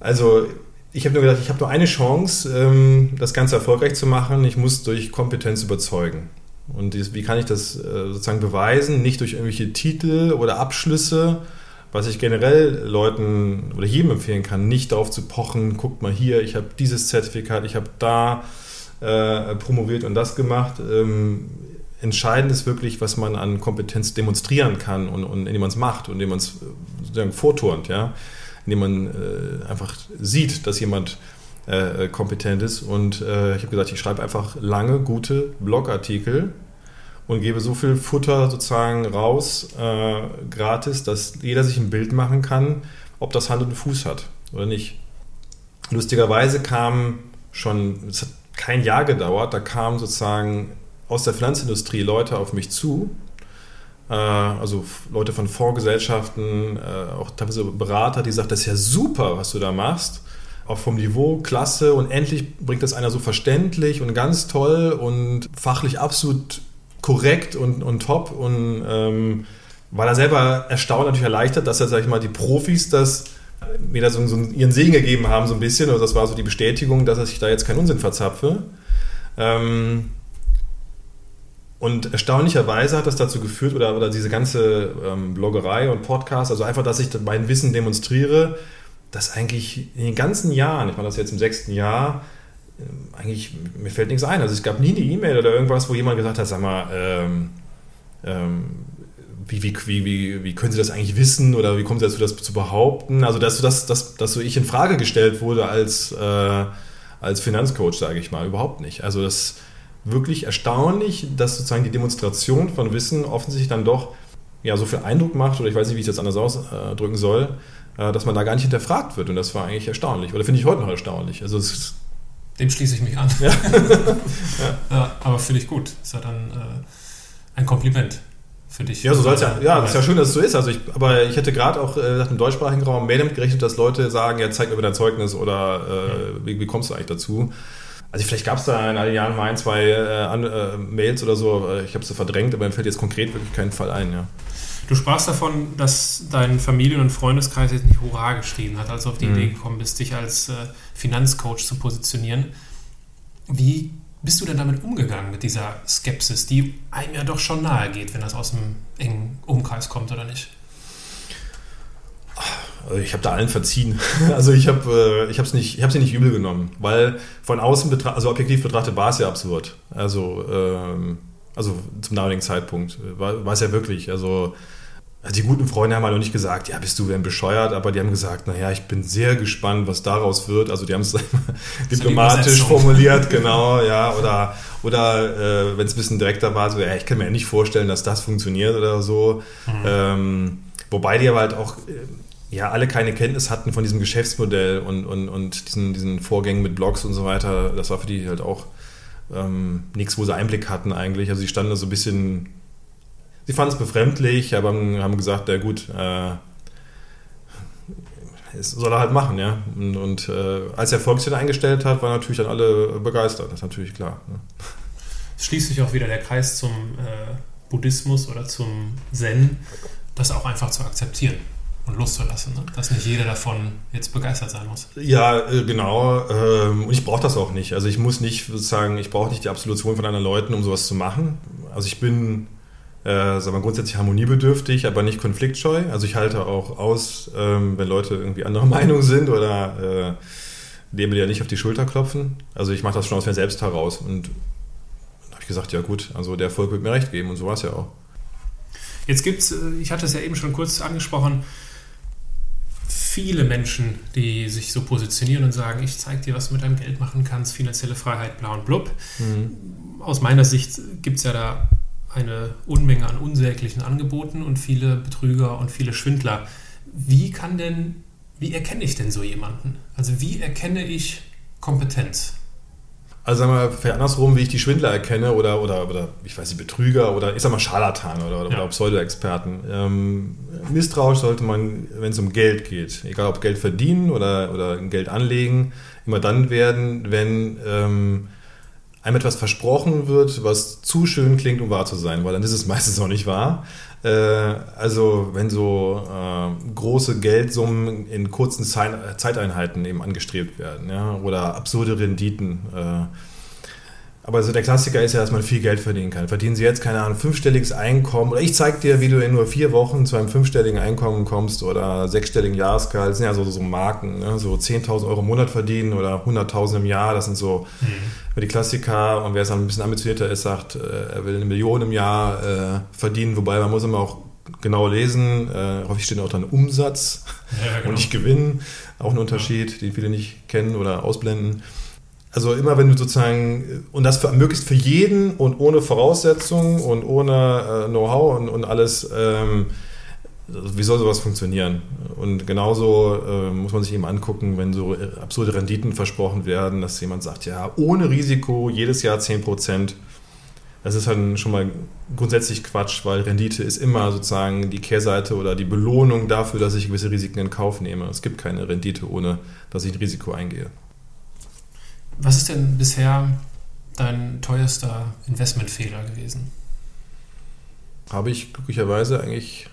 Also ich habe nur gedacht, ich habe nur eine Chance, ähm, das Ganze erfolgreich zu machen. Ich muss durch Kompetenz überzeugen. Und wie kann ich das äh, sozusagen beweisen? Nicht durch irgendwelche Titel oder Abschlüsse, was ich generell Leuten oder jedem empfehlen kann, nicht darauf zu pochen, guckt mal hier, ich habe dieses Zertifikat, ich habe da äh, promoviert und das gemacht. Ähm, entscheidend ist wirklich, was man an Kompetenz demonstrieren kann und, und indem man es macht und indem man es sozusagen vorturnt, ja? indem man äh, einfach sieht, dass jemand äh, kompetent ist. Und äh, ich habe gesagt, ich schreibe einfach lange, gute Blogartikel und gebe so viel Futter sozusagen raus, äh, gratis, dass jeder sich ein Bild machen kann, ob das Hand und Fuß hat oder nicht. Lustigerweise kam schon, es hat kein Jahr gedauert, da kamen sozusagen aus der Finanzindustrie Leute auf mich zu, äh, also Leute von Fondsgesellschaften, äh, auch teilweise Berater, die sagen, das ist ja super, was du da machst auch vom Niveau klasse und endlich bringt das einer so verständlich und ganz toll und fachlich absolut korrekt und, und top und ähm, war da selber erstaunt, natürlich erleichtert, dass er, sag ich mal, die Profis das mir da so, so ihren Segen gegeben haben, so ein bisschen. Also das war so die Bestätigung, dass ich da jetzt keinen Unsinn verzapfe. Ähm, und erstaunlicherweise hat das dazu geführt, oder, oder diese ganze ähm, Bloggerei und Podcast, also einfach, dass ich mein Wissen demonstriere, dass eigentlich in den ganzen Jahren, ich mache das jetzt im sechsten Jahr, ähm, eigentlich, mir fällt nichts ein. Also es gab nie eine E-Mail oder irgendwas, wo jemand gesagt hat, sag mal, ähm, ähm, wie, wie, wie, wie, können Sie das eigentlich wissen oder wie kommen Sie dazu, das zu behaupten? Also dass, dass, dass, dass so ich in Frage gestellt wurde als, äh, als Finanzcoach, sage ich mal, überhaupt nicht. Also das ist wirklich erstaunlich, dass sozusagen die Demonstration von Wissen offensichtlich dann doch ja, so viel Eindruck macht, oder ich weiß nicht, wie ich das anders ausdrücken soll, äh, dass man da gar nicht hinterfragt wird. Und das war eigentlich erstaunlich. Oder finde ich heute noch erstaunlich. Also Dem schließe ich mich an. *laughs* Ja. ja. aber finde ich gut. Ist ja dann äh, ein Kompliment für dich. Ja, so soll es ja. Ja, ist ja schön, dass es so ist. Also ich, aber ich hätte gerade auch äh, im deutschsprachigen Raum mehr damit gerechnet, dass Leute sagen, ja, zeig mir dein Zeugnis oder äh, wie, wie, kommst du eigentlich dazu? Also vielleicht gab es da in all den Jahren mal ein, zwei äh, äh, Mails oder so, ich habe sie verdrängt, aber mir fällt jetzt konkret wirklich keinen Fall ein, ja. Du sprachst davon, dass dein Familien- und Freundeskreis jetzt nicht Hurra geschrieben hat, als du auf die mhm. Idee gekommen bist, dich als äh, Finanzcoach zu positionieren. Wie bist du denn damit umgegangen, mit dieser Skepsis, die einem ja doch schon nahe geht, wenn das aus einem engen Umkreis kommt oder nicht? Also ich habe da allen verziehen. *laughs* Also ich habe äh, ich habe es nicht ich habe sie nicht übel genommen, weil von außen betrachtet, also objektiv betrachtet war es ja absurd. Also ähm, also zum damaligen Zeitpunkt war, war es ja wirklich. Also die guten Freunde haben halt noch nicht gesagt, ja, bist du denn bescheuert, aber die haben gesagt, naja, ich bin sehr gespannt, was daraus wird. Also die haben es *laughs* diplomatisch formuliert, *laughs* genau, ja, oder, oder äh, wenn es ein bisschen direkter war, so, ja, ich kann mir ja nicht vorstellen, dass das funktioniert oder so. Mhm. Ähm, wobei die aber halt auch äh, ja alle keine Kenntnis hatten von diesem Geschäftsmodell und, und, und diesen, diesen Vorgängen mit Blogs und so weiter. Das war für die halt auch ähm, nichts, wo sie Einblick hatten eigentlich. Also sie standen da so ein bisschen Sie fanden es befremdlich, aber haben gesagt, ja gut, äh, es soll er halt machen, ja. Und, und äh, als er Volkslied eingestellt hat, waren natürlich dann alle begeistert, das ist natürlich klar. Ne? Es schließt sich auch wieder der Kreis zum äh, Buddhismus oder zum Zen, das auch einfach zu akzeptieren und loszulassen, ne? dass nicht jeder davon jetzt begeistert sein muss. Ja, äh, genau. Ähm, und ich brauche das auch nicht. Also ich muss nicht sozusagen, ich brauche nicht die Absolution von anderen Leuten, um sowas zu machen. Also ich bin äh, sagen wir grundsätzlich harmoniebedürftig, aber nicht konfliktscheu. Also ich halte auch aus, ähm, wenn Leute irgendwie anderer *laughs* Meinung sind oder äh, dem ja nicht auf die Schulter klopfen. Also ich mache das schon aus mir selbst heraus. Und dann habe ich gesagt, ja gut, also der Volk wird mir recht geben und so war es ja auch. Jetzt gibt es, äh, ich hatte es ja eben schon kurz angesprochen, viele Menschen, die sich so positionieren und sagen, ich zeige dir, was du mit deinem Geld machen kannst, finanzielle Freiheit, bla und blub. Mhm. Aus meiner Sicht gibt es ja da eine Unmenge an unsäglichen Angeboten und viele Betrüger und viele Schwindler. Wie kann denn, wie erkenne ich denn so jemanden? Also wie erkenne ich Kompetenz? Also sagen wir vielleicht andersrum, wie ich die Schwindler erkenne oder, oder, oder ich weiß nicht, Betrüger oder ich sag mal Scharlatan oder, ja. oder Pseudo-Experten. Ähm, misstrauisch sollte man, wenn es um Geld geht, egal ob Geld verdienen oder, oder Geld anlegen, immer dann werden, wenn ähm, einem etwas versprochen wird, was zu schön klingt, um wahr zu sein, weil dann ist es *laughs* meistens auch nicht wahr. Äh, also wenn so äh, große Geldsummen in kurzen Zeiteinheiten eben angestrebt werden, ja, oder absurde Renditen. Äh, aber so der Klassiker ist ja, dass man viel Geld verdienen kann. Verdienen Sie jetzt, keine Ahnung, fünfstelliges Einkommen oder ich zeige dir, wie du in nur vier Wochen zu einem fünfstelligen Einkommen kommst oder sechsstelligen Jahresgehalt. Das sind ja so, so Marken, ne? so 10.000 Euro im Monat verdienen oder 100.000 im Jahr. Das sind so mhm. die Klassiker. Und wer es dann ein bisschen ambitionierter ist, sagt, äh, er will eine Million im Jahr äh, verdienen. Wobei man muss immer auch genau lesen. Äh, häufig steht auch dann Umsatz ja, genau. und nicht Gewinn. Auch ein Unterschied, den viele nicht kennen oder ausblenden. Also immer wenn du sozusagen, und das für, möglichst für jeden und ohne Voraussetzungen und ohne äh, Know-how und, und alles, ähm, wie soll sowas funktionieren? Und genauso äh, muss man sich eben angucken, wenn so äh, absurde Renditen versprochen werden, dass jemand sagt, ja, ohne Risiko jedes Jahr 10 Prozent. Das ist dann schon mal grundsätzlich Quatsch, weil Rendite ist immer sozusagen die Kehrseite oder die Belohnung dafür, dass ich gewisse Risiken in Kauf nehme. Es gibt keine Rendite, ohne dass ich ein Risiko eingehe. Was ist denn bisher dein teuerster Investmentfehler gewesen? Habe ich glücklicherweise eigentlich,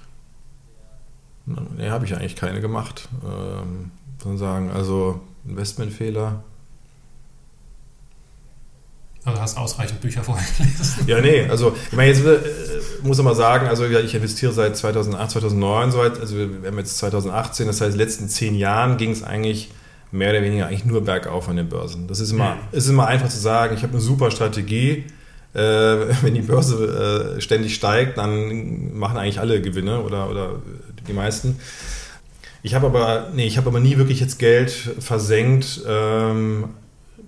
ne, habe ich eigentlich keine gemacht. Ähm, sagen, also Investmentfehler. Also hast ausreichend Bücher vorher gelesen? Ja, nee, also ich meine, jetzt äh, muss ich mal sagen, also ich investiere seit 2008, 2009, so weit, also wir haben jetzt 2018, das heißt, in den letzten zehn Jahren ging es eigentlich mehr oder weniger eigentlich nur bergauf an den Börsen. Das ist immer, mhm. ist immer einfach zu sagen, ich habe eine super Strategie. Äh, *laughs* wenn die Börse äh, ständig steigt, dann machen eigentlich alle Gewinne oder, oder die meisten. Ich habe aber, nee, ich habe aber nie wirklich jetzt Geld versenkt. Ähm,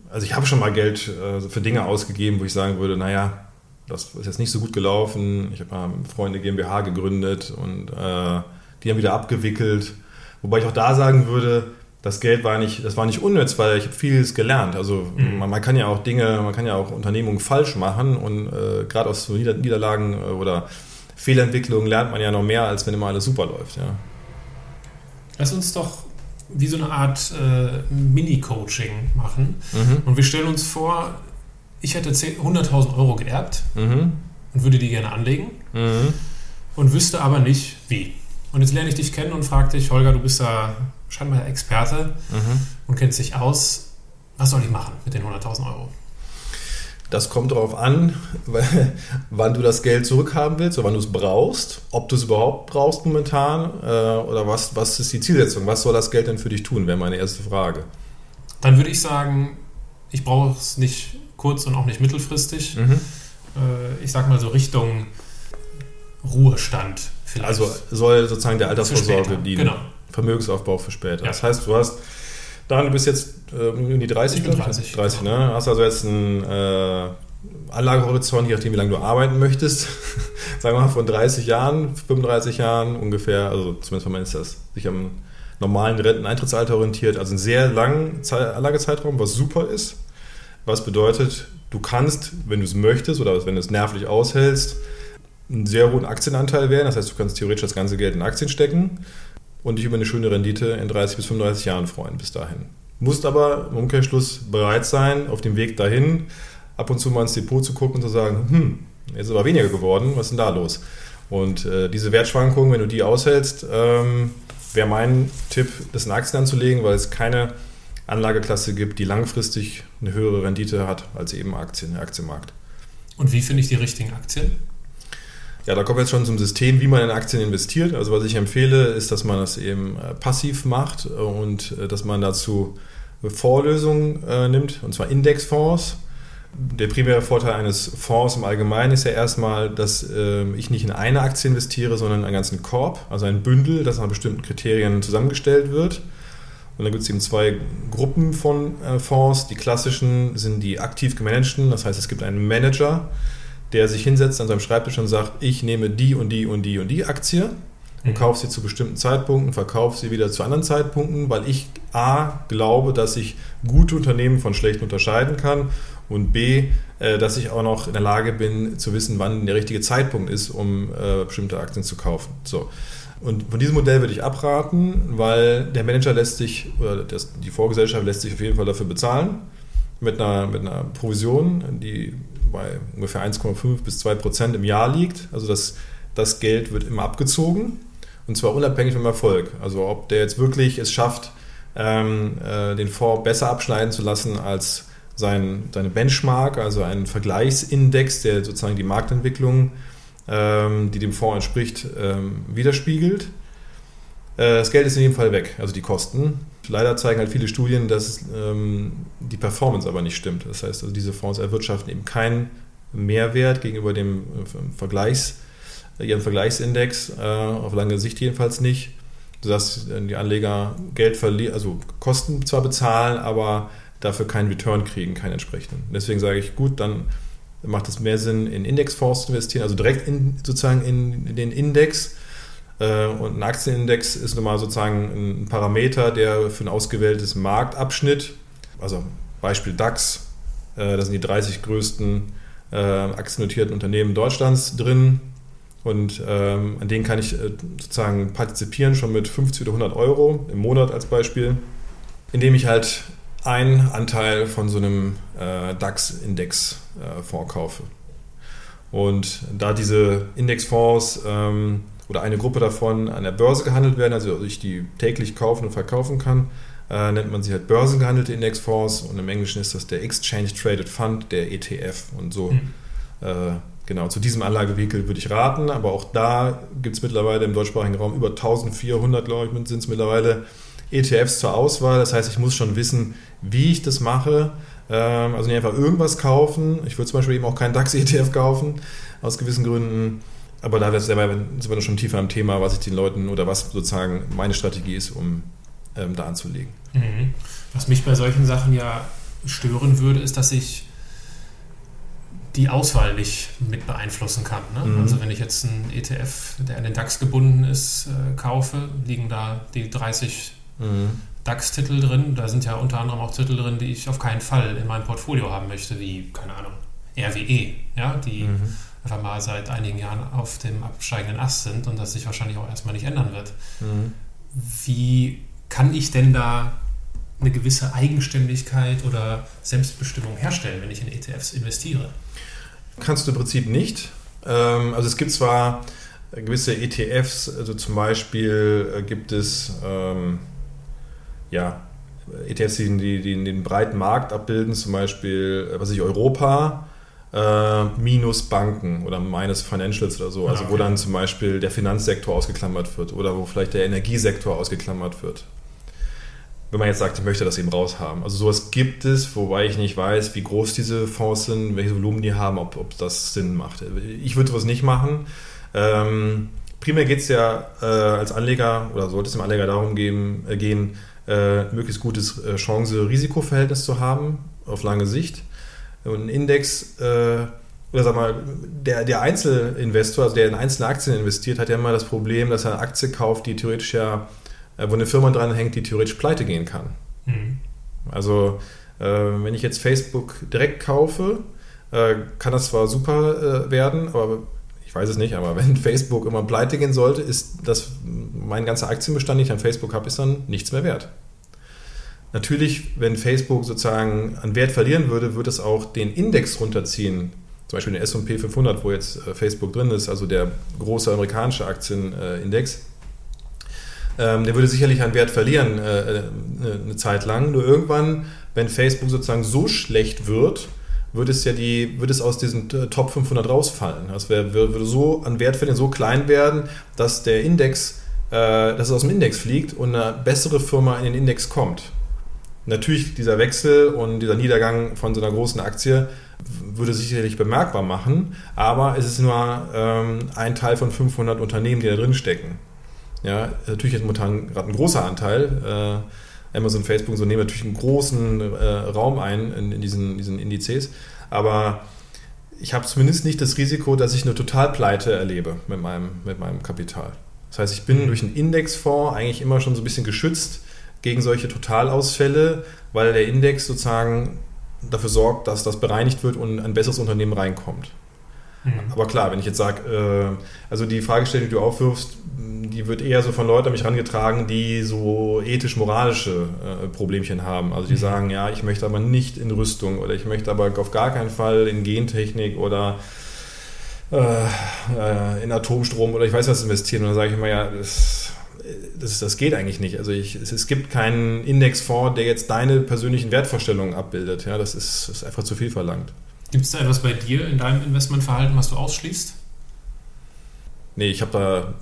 also ich habe schon mal Geld äh, für Dinge ausgegeben, wo ich sagen würde, naja, das ist jetzt nicht so gut gelaufen. Ich habe mal Freunde GmbH gegründet und äh, die haben wieder abgewickelt. Wobei ich auch da sagen würde, das Geld war nicht, das war nicht unnütz, weil ich habe vieles gelernt. Also mhm. man, man, kann ja auch Dinge, man kann ja auch Unternehmungen falsch machen und äh, gerade aus so Nieder Niederlagen äh, oder Fehlentwicklungen lernt man ja noch mehr, als wenn immer alles super läuft. Ja. Lass uns doch wie so eine Art äh, Mini-Coaching machen. Mhm. Und wir stellen uns vor, ich hätte 100.000 Euro geerbt mhm. und würde die gerne anlegen mhm. und wüsste aber nicht, wie. Und jetzt lerne ich dich kennen und frage dich, Holger, du bist da scheinbar Experte mhm. und kennt sich aus. Was soll ich machen mit den 100.000 Euro? Das kommt darauf an, *laughs* wann du das Geld zurückhaben willst oder wann du es brauchst, ob du es überhaupt brauchst momentan äh, oder was, was ist die Zielsetzung, was soll das Geld denn für dich tun, wäre meine erste Frage. Dann würde ich sagen, ich brauche es nicht kurz- und auch nicht mittelfristig. Mhm. Äh, ich sag mal so Richtung Ruhestand vielleicht. Also soll sozusagen der Altersvorsorge dienen. Genau. Vermögensaufbau für später. Ja. Das heißt, du hast dann, du bist jetzt äh, in die 30, ich bin 30. 30, ne? Hast also jetzt einen äh, Anlagehorizont, je nachdem, wie lange du arbeiten möchtest. *laughs* Sagen wir mal von 30 Jahren, 35 Jahren ungefähr, also zumindest wenn man ist das sich am normalen Renteneintrittsalter orientiert, also einen sehr langen Anlagezeitraum, was super ist. Was bedeutet, du kannst, wenn du es möchtest oder wenn du es nervlich aushältst, einen sehr hohen Aktienanteil wählen. Das heißt, du kannst theoretisch das ganze Geld in Aktien stecken und dich über eine schöne Rendite in 30 bis 35 Jahren freuen bis dahin. Musst aber im Umkehrschluss bereit sein, auf dem Weg dahin ab und zu mal ins Depot zu gucken und zu sagen, hm, jetzt ist aber weniger geworden, was ist denn da los? Und äh, diese Wertschwankungen, wenn du die aushältst, ähm, wäre mein Tipp, das in Aktien anzulegen, weil es keine Anlageklasse gibt, die langfristig eine höhere Rendite hat als eben Aktien, der Aktienmarkt. Und wie finde ich die richtigen Aktien? Ja, da kommen wir jetzt schon zum System, wie man in Aktien investiert. Also was ich empfehle, ist, dass man das eben äh, passiv macht und äh, dass man dazu Vorlösungen äh, nimmt, und zwar Indexfonds. Der primäre Vorteil eines Fonds im Allgemeinen ist ja erstmal, dass äh, ich nicht in eine Aktie investiere, sondern in einen ganzen Korb, also ein Bündel, das nach bestimmten Kriterien zusammengestellt wird. Und da gibt es eben zwei Gruppen von äh, Fonds. Die klassischen sind die aktiv gemanagten, das heißt, es gibt einen Manager, der sich hinsetzt an seinem Schreibtisch und sagt, ich nehme die und die und die und die Aktie und mhm. kaufe sie zu bestimmten Zeitpunkten, verkaufe sie wieder zu anderen Zeitpunkten, weil ich A glaube, dass ich gute Unternehmen von schlechten unterscheiden kann und B, äh, dass ich auch noch in der Lage bin zu wissen, wann der richtige Zeitpunkt ist, um äh, bestimmte Aktien zu kaufen. So. Und von diesem Modell würde ich abraten, weil der Manager lässt sich, oder das, die Vorgesellschaft lässt sich auf jeden Fall dafür bezahlen, mit einer, mit einer Provision, die bei ungefähr 1,5 bis 2 Prozent im Jahr liegt. Also das, das Geld wird immer abgezogen und zwar unabhängig vom Erfolg. Also ob der jetzt wirklich es schafft, ähm, äh, den Fonds besser abschneiden zu lassen als sein, seine Benchmark, also einen Vergleichsindex, der sozusagen die Marktentwicklung ähm, die dem Fonds entspricht, ähm, widerspiegelt. Äh, das Geld ist in jedem Fall weg, also die Kosten. Leider zeigen halt viele Studien, dass ähm, die Performance aber nicht stimmt. Das heißt, also diese Fonds erwirtschaften eben keinen Mehrwert gegenüber dem äh, Vergleichs, ihrem Vergleichsindex, äh, auf lange Sicht jedenfalls nicht, sodass die Anleger Geld verlieren, also Kosten zwar bezahlen, aber dafür keinen Return kriegen, keinen entsprechenden. Deswegen sage ich, gut, dann macht es mehr Sinn, in Indexfonds zu investieren, also direkt in, sozusagen in den Index. Äh, und ein Aktienindex ist nochmal sozusagen ein Parameter, der für ein ausgewähltes Marktabschnitt, also Beispiel DAX, äh, da sind die 30 größten äh, aktiennotierten Unternehmen Deutschlands drin. Und ähm, an denen kann ich sozusagen partizipieren, schon mit 50 oder 100 Euro im Monat als Beispiel, indem ich halt einen Anteil von so einem DAX-Index vorkaufe. Und da diese Indexfonds ähm, oder eine Gruppe davon an der Börse gehandelt werden, also ich die täglich kaufen und verkaufen kann, äh, nennt man sie halt börsengehandelte Indexfonds und im Englischen ist das der Exchange Traded Fund, der ETF. Und so mhm. äh, genau zu diesem Anlagevehikel würde ich raten, aber auch da gibt es mittlerweile im deutschsprachigen Raum über 1400, glaube ich, sind es mittlerweile ETFs zur Auswahl. Das heißt, ich muss schon wissen, wie ich das mache. Ähm, also nicht einfach irgendwas kaufen. Ich würde zum Beispiel eben auch keinen DAX-ETF kaufen, aus gewissen Gründen. Aber da sind wir schon tiefer am Thema, was ich den Leuten oder was sozusagen meine Strategie ist, um ähm, da anzulegen. Mhm. Was mich bei solchen Sachen ja stören würde, ist, dass ich die Auswahl nicht mit beeinflussen kann. Ne? Mhm. Also wenn ich jetzt einen ETF, der an den DAX gebunden ist, äh, kaufe, liegen da die 30 mhm. DAX-Titel drin. Da sind ja unter anderem auch Titel drin, die ich auf keinen Fall in meinem Portfolio haben möchte, wie, keine Ahnung, RWE, ja, die mhm. Einfach mal seit einigen Jahren auf dem absteigenden Ast sind und das sich wahrscheinlich auch erstmal nicht ändern wird. Mhm. Wie kann ich denn da eine gewisse Eigenständigkeit oder Selbstbestimmung herstellen, wenn ich in ETFs investiere? Kannst du im Prinzip nicht. Ähm, also es gibt zwar gewisse ETFs, also zum Beispiel äh, gibt es ähm, ja, ETFs, die, die den breiten Markt abbilden, zum Beispiel, äh, was ich Europa, äh, minus Banken oder minus Financials oder so. Also Ah, wo okay. dann zum Beispiel der Finanzsektor ausgeklammert wird oder wo vielleicht der Energiesektor ausgeklammert wird. Wenn man jetzt sagt, ich möchte das eben raushaben. Also sowas gibt es, wobei ich nicht weiß, wie groß diese Fonds sind, welches Volumen die haben, ob, ob das Sinn macht. Ich würde sowas nicht machen. Ähm, primär geht es ja äh, als Anleger oder sollte es dem Anleger darum geben, äh, gehen, äh, möglichst gutes äh, Chance-Risiko-Verhältnis zu haben auf lange Sicht. Und ein Index, äh, oder sag mal, der, der Einzelinvestor, also der in einzelne Aktien investiert, hat ja immer das Problem, dass er eine Aktie kauft, die theoretisch ja, äh, wo eine Firma dran hängt, die theoretisch pleite gehen kann. Mhm. Also äh, wenn ich jetzt Facebook direkt kaufe, äh, kann das zwar super äh, werden, aber ich weiß es nicht, aber *laughs* wenn Facebook immer pleite gehen sollte, ist das mein ganzer Aktienbestand, den ich an Facebook habe, ist dann nichts mehr wert. Natürlich, wenn Facebook sozusagen an Wert verlieren würde, würde es auch den Index runterziehen. Zum Beispiel den S&P 500, wo jetzt äh, Facebook drin ist, also der große amerikanische Aktienindex. Ähm, der würde sicherlich an Wert verlieren äh, äh, eine Zeit lang. Nur irgendwann, wenn Facebook sozusagen so schlecht wird, würde es ja die, würde es aus diesen äh, Top 500 rausfallen. Das wär, würde so an Wert verlieren, so klein werden, dass der Index, dass es aus dem Index fliegt und eine bessere Firma in den Index kommt. Natürlich dieser Wechsel und dieser Niedergang von so einer großen Aktie würde sich sicherlich bemerkbar machen, aber es ist nur ähm, ein Teil von 500 Unternehmen, die da drin stecken. Ja, natürlich ist momentan gerade ein großer Anteil. Äh, Amazon, Facebook und so nehmen natürlich einen großen äh, Raum ein in, in diesen, diesen Indizes. Aber ich habe zumindest nicht das Risiko, dass ich eine Totalpleite erlebe mit meinem, mit meinem Kapital. Das heißt, ich bin durch einen Indexfonds eigentlich immer schon so ein bisschen geschützt gegen solche Totalausfälle, weil der Index sozusagen dafür sorgt, dass das bereinigt wird und ein besseres Unternehmen reinkommt. Mhm. Aber klar, wenn ich jetzt sage, äh, also die Fragestellung, die du aufwirfst, die wird eher so von Leuten an mich herangetragen, die so ethisch-moralische äh, Problemchen haben. Also die Mhm. sagen, ja, ich möchte aber nicht in Rüstung oder ich möchte aber auf gar keinen Fall in Gentechnik oder äh, äh, in Atomstrom oder ich weiß was investieren. Und dann sage ich immer, ja, das, das, das geht eigentlich nicht. Also ich, es, es gibt keinen Indexfonds, der jetzt deine persönlichen Wertvorstellungen abbildet. Ja, das ist, ist einfach zu viel verlangt. Gibt es da etwas bei dir in deinem Investmentverhalten, was du ausschließt? Nee, ich habe da.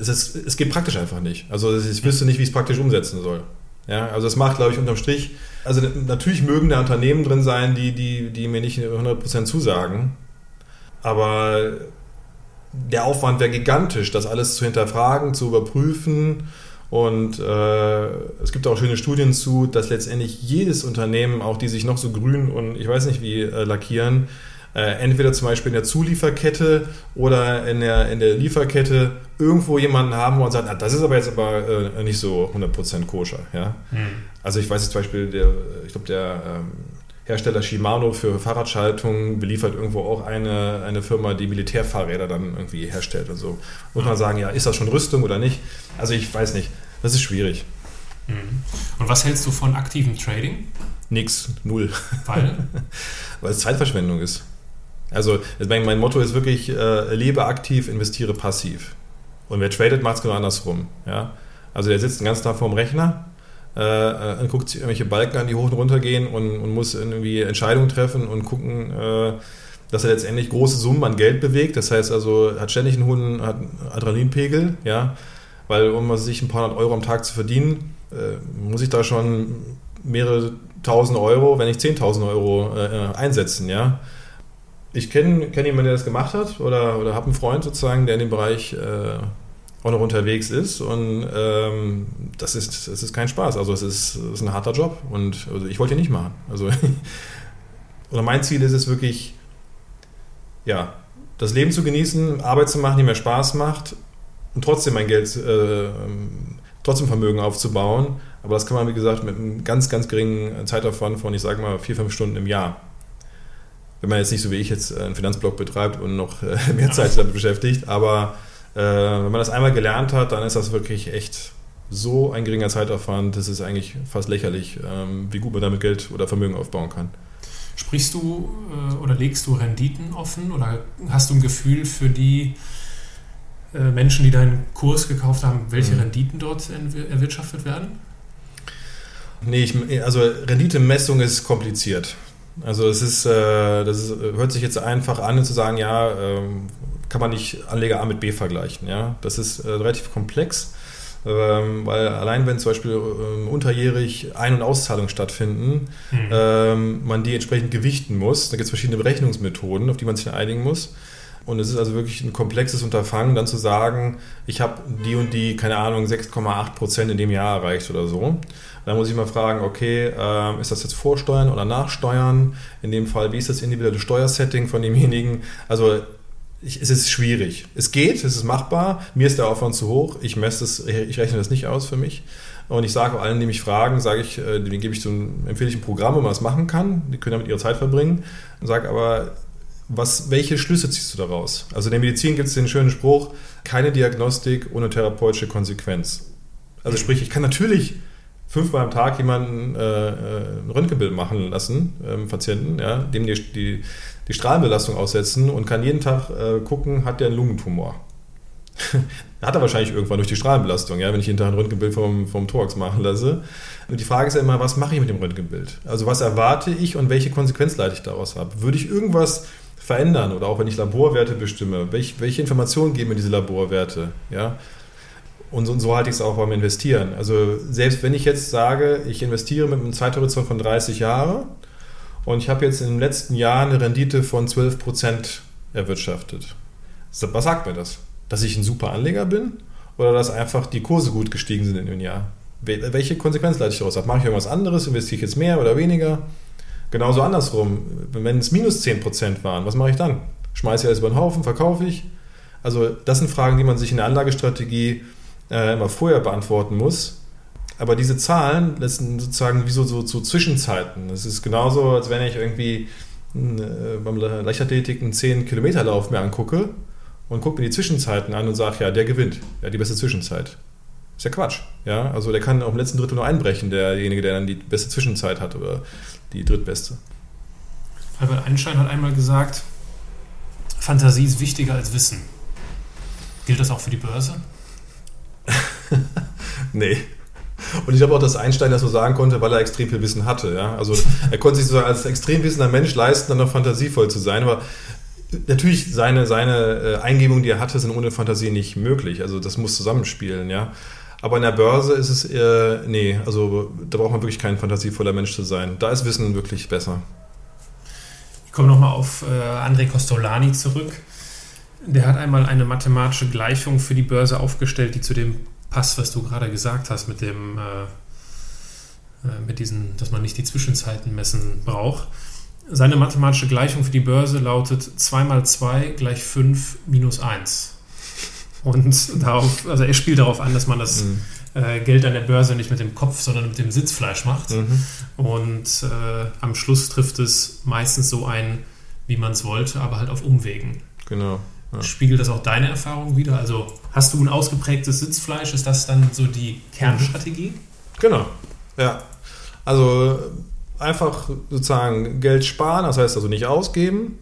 Es, ist, es geht praktisch einfach nicht. Also ich wüsste nicht, wie ich es praktisch umsetzen soll. Ja, also es macht, glaube ich, unterm Strich. Also natürlich mögen da Unternehmen drin sein, die, die, die mir nicht 100% zusagen. Aber der Aufwand wäre gigantisch, das alles zu hinterfragen, zu überprüfen. Und äh, es gibt auch schöne Studien zu, dass letztendlich jedes Unternehmen, auch die sich noch so grün und ich weiß nicht wie äh, lackieren, äh, entweder zum Beispiel in der Zulieferkette oder in der, in der Lieferkette irgendwo jemanden haben, wo man sagt, ah, das ist aber jetzt aber äh, nicht so 100% koscher. Ja? Also ich weiß jetzt zum Beispiel, der, ich glaube, der ähm, Hersteller Shimano für Fahrradschaltung beliefert irgendwo auch eine, eine Firma, die Militärfahrräder dann irgendwie herstellt und so. Muss man sagen, ja, ist das schon Rüstung oder nicht? Also ich weiß nicht. Das ist schwierig. Mhm. Und was hältst du von aktivem Trading? Nix, null. Weil? *laughs* Weil es Zeitverschwendung ist. Also mein, mein Motto ist wirklich, äh, lebe aktiv, investiere passiv. Und wer tradet, macht es genau andersrum. Ja? Also der sitzt den ganzen Tag vorm Rechner, äh, äh, guckt sich irgendwelche Balken an, die hoch und runter gehen und, und muss irgendwie Entscheidungen treffen und gucken, äh, dass er letztendlich große Summen an Geld bewegt. Das heißt also, hat ständig einen hohen Adrenalinpegel, ja, weil um sich ein paar hundert Euro am Tag zu verdienen, äh, muss ich da schon mehrere tausend Euro, wenn nicht 10.000 Euro äh, einsetzen, ja. Ich kenne kenn jemanden, der das gemacht hat oder, oder habe einen Freund sozusagen, der in dem Bereich äh, auch noch unterwegs ist und ähm, das, ist, das ist kein Spaß. Also es ist, ist ein harter Job und also ich wollte ihn nicht machen. Also *laughs* oder mein Ziel ist es wirklich, ja, das Leben zu genießen, Arbeit zu machen, die mir Spaß macht und trotzdem mein Geld, äh, trotzdem Vermögen aufzubauen. Aber das kann man, wie gesagt, mit einem ganz, ganz geringen Zeitaufwand von, ich sage mal, vier, fünf Stunden im Jahr. Wenn man jetzt nicht so wie ich jetzt einen Finanzblog betreibt und noch äh, *laughs* mehr Zeit damit beschäftigt. Aber äh, wenn man das einmal gelernt hat, dann ist das wirklich echt so ein geringer Zeitaufwand, das ist eigentlich fast lächerlich, ähm, wie gut man damit Geld oder Vermögen aufbauen kann. Sprichst du äh, oder legst du Renditen offen oder hast du ein Gefühl für die äh, Menschen, die deinen Kurs gekauft haben, welche Mhm. Renditen dort erwirtschaftet werden? Nee, ich, also Renditemessung ist kompliziert. Also es ist, äh, das ist, hört sich jetzt einfach an, zu sagen, ja, ähm, kann man nicht Anleger A mit B vergleichen. Ja? Das ist äh, relativ komplex, ähm, weil allein wenn zum Beispiel ähm, unterjährig Ein- und Auszahlungen stattfinden, mhm. ähm, man die entsprechend gewichten muss. Da gibt es verschiedene Berechnungsmethoden, auf die man sich einigen muss. Und es ist also wirklich ein komplexes Unterfangen, dann zu sagen, ich habe die und die, keine Ahnung, 6,8 Prozent in dem Jahr erreicht oder so. Da muss ich mal fragen, okay, äh, ist das jetzt Vorsteuern oder Nachsteuern? In dem Fall, wie ist das individuelle Steuersetting von demjenigen? Also ich, es ist schwierig. Es geht, es ist machbar. Mir ist der Aufwand zu hoch. Ich messe das, ich rechne das nicht aus für mich. Und ich sage allen, die mich fragen, sage ich, äh, denen gebe ich so ein, empfehle ich ein Programm, wo man das machen kann. Die können damit ihre Zeit verbringen. Und sage aber, was, welche Schlüsse ziehst du daraus? Also in der Medizin gibt es den schönen Spruch, keine Diagnostik ohne therapeutische Konsequenz. Also sprich, ich kann natürlich fünfmal am Tag jemanden äh, äh ein Röntgenbild machen lassen, ähm, Patienten, ja, dem die, die, die, Strahlenbelastung aussetzen und kann jeden Tag äh, gucken, hat der einen Lungentumor. *laughs* hat er wahrscheinlich irgendwann durch die Strahlenbelastung, ja, wenn ich jeden Tag ein Röntgenbild vom, vom Thorax machen lasse. Und die Frage ist ja immer, was mache ich mit dem Röntgenbild? Also was erwarte ich und welche Konsequenz leite ich daraus ab? Würde ich irgendwas verändern oder auch wenn ich Laborwerte bestimme, welche, welche Informationen geben mir diese Laborwerte? Ja? Und so, so halte ich es auch beim Investieren. Also selbst wenn ich jetzt sage, ich investiere mit einem Zeithorizont von 30 Jahren und ich habe jetzt im letzten Jahr eine Rendite von 12% erwirtschaftet. Was sagt mir das? Dass ich ein super Anleger bin oder dass einfach die Kurse gut gestiegen sind in dem Jahr? Welche Konsequenz leite ich daraus ab? Mache ich irgendwas anderes? Investiere ich jetzt mehr oder weniger? Genauso andersrum, wenn es minus 10% waren, was mache ich dann? Schmeiße ich alles über den Haufen, verkaufe ich? Also das sind Fragen, die man sich in der Anlagestrategie äh, immer vorher beantworten muss. Aber diese Zahlen lassen sozusagen wie so, so, so Zwischenzeiten. Es ist genauso, als wenn ich irgendwie äh, beim Leichtathletik einen 10-Kilometer-Lauf mir angucke und gucke mir die Zwischenzeiten an und sage, ja, der gewinnt. Ja, die beste Zwischenzeit. Ist ja Quatsch. Ja? Also der kann auch im letzten Drittel nur einbrechen, derjenige, der dann die beste Zwischenzeit hat oder die drittbeste. Albert Einstein hat einmal gesagt, Fantasie ist wichtiger als Wissen. Gilt das auch für die Börse? *laughs* nee. Und ich glaube auch, dass Einstein das so sagen konnte, weil er extrem viel Wissen hatte. Ja? Also er konnte sich so als extrem wissender Mensch leisten, dann noch fantasievoll zu sein. Aber natürlich seine, seine äh, Eingebungen, die er hatte, sind ohne Fantasie nicht möglich. Also das muss zusammenspielen, ja. Aber in der Börse ist es, äh, nee, also da braucht man wirklich kein fantasievoller Mensch zu sein. Da ist Wissen wirklich besser. Ich komme nochmal auf äh, André Costolani zurück. Der hat einmal eine mathematische Gleichung für die Börse aufgestellt, die zu dem passt, was du gerade gesagt hast, mit dem, äh, äh mit diesen, dass man nicht die Zwischenzeiten messen braucht. Seine mathematische Gleichung für die Börse lautet 2 mal 2 gleich 5 minus 1. Und darauf, also er spielt darauf an, dass man das mhm. äh, Geld an der Börse nicht mit dem Kopf, sondern mit dem Sitzfleisch macht. Mhm. Und äh, am Schluss trifft es meistens so ein, wie man es wollte, aber halt auf Umwegen. Genau. Ja. Spiegelt das auch deine Erfahrung wieder? Also hast du ein ausgeprägtes Sitzfleisch? Ist das dann so die Kernstrategie? Genau. Ja. Also einfach sozusagen Geld sparen, das heißt also nicht ausgeben,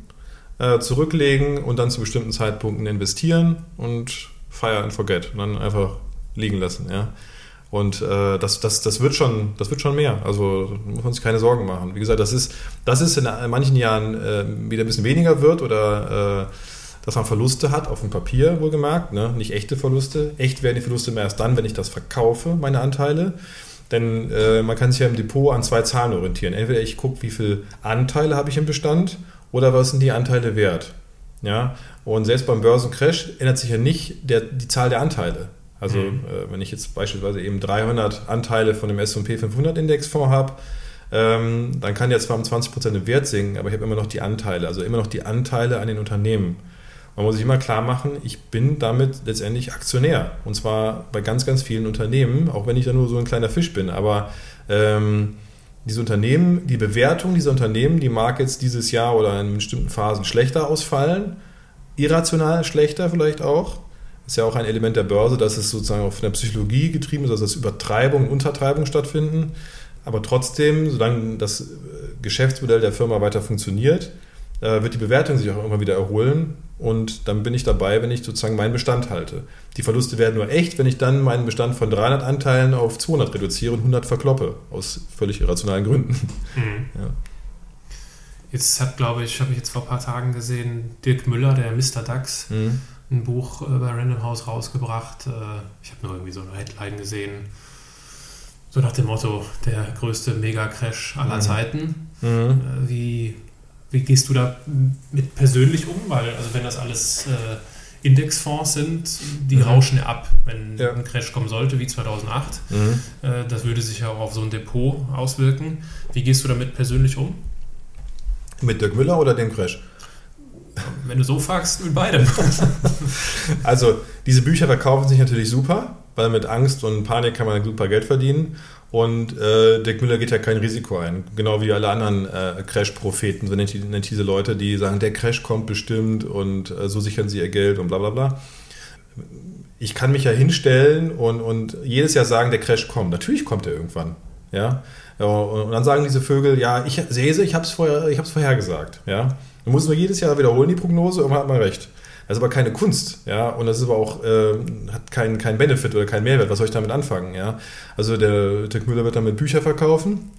äh, zurücklegen und dann zu bestimmten Zeitpunkten investieren und fire and forget und dann einfach liegen lassen, ja. Und äh, das, das, das, wird schon, das wird schon mehr. Also muss man sich keine Sorgen machen. Wie gesagt, das ist, das ist in manchen Jahren äh, wieder ein bisschen weniger wird oder äh, dass man Verluste hat, auf dem Papier wohlgemerkt, ne? nicht echte Verluste. Echt werden die Verluste mehr erst dann, wenn ich das verkaufe, meine Anteile. Denn äh, man kann sich ja im Depot an zwei Zahlen orientieren. Entweder ich gucke, wie viele Anteile habe ich im Bestand oder was sind die Anteile wert. Ja? Und selbst beim Börsencrash ändert sich ja nicht der, die Zahl der Anteile. Also mhm. äh, wenn ich jetzt beispielsweise eben 300 Anteile von dem S&P 500 Indexfonds habe, ähm, dann kann der zwar um 20% im Wert sinken, aber ich habe immer noch die Anteile, also immer noch die Anteile an den Unternehmen. Man muss sich immer klar machen, ich bin damit letztendlich Aktionär. Und zwar bei ganz, ganz vielen Unternehmen, auch wenn ich da nur so ein kleiner Fisch bin. Aber ähm, diese Unternehmen, die Bewertung dieser Unternehmen, die mag jetzt dieses Jahr oder in bestimmten Phasen schlechter ausfallen, irrational schlechter vielleicht auch. Ist ja auch ein Element der Börse, dass es sozusagen von der Psychologie getrieben ist, also dass Übertreibung und Untertreibung stattfinden. Aber trotzdem, solange das äh, Geschäftsmodell der Firma weiter funktioniert, äh, wird die Bewertung sich auch immer wieder erholen und dann bin ich dabei, wenn ich sozusagen meinen Bestand halte. Die Verluste werden nur echt, wenn ich dann meinen Bestand von 300 Anteilen auf 200 reduziere und 100 verkloppe, aus völlig irrationalen Gründen. Mhm. *laughs* Ja. Jetzt hat, glaube ich, habe ich jetzt vor ein paar Tagen gesehen, Dirk Müller, der Mr. DAX, mhm. ein Buch äh, bei Random House rausgebracht. Äh, ich habe nur irgendwie so eine Headline gesehen. So nach dem Motto, der größte Mega-Crash aller mhm. Zeiten. Mhm. Äh, wie, wie gehst du da mit persönlich um? Weil, also wenn das alles äh, Indexfonds sind, die mhm. rauschen ja ab, wenn ja. ein Crash kommen sollte, wie 2008. Mhm. Äh, das würde sich ja auch auf so ein Depot auswirken. Wie gehst du damit persönlich um? Mit Dirk Müller oder dem Crash? Wenn du so fragst, mit beidem. *laughs* also, diese Bücher verkaufen sich natürlich super, weil mit Angst und Panik kann man super Geld verdienen. Und äh, Dirk Müller geht ja kein Risiko ein. Genau wie alle anderen äh, Crash-Propheten, so nennt, nennt diese Leute, die sagen, der Crash kommt bestimmt und äh, so sichern sie ihr Geld und bla bla bla. Ich kann mich ja hinstellen und, und jedes Jahr sagen, der Crash kommt. Natürlich kommt er irgendwann. Ja? Und dann sagen diese Vögel, ja, ich sehe sie, ich habe es vorher, ich vorhergesagt. Ja? Man muss nur jedes Jahr wiederholen, die Prognose, irgendwann hat man recht. Das ist aber keine Kunst, ja, und das ist aber auch, äh, hat keinen kein Benefit oder keinen Mehrwert. Was soll ich damit anfangen, ja? Also der Dirk Müller wird damit Bücher verkaufen,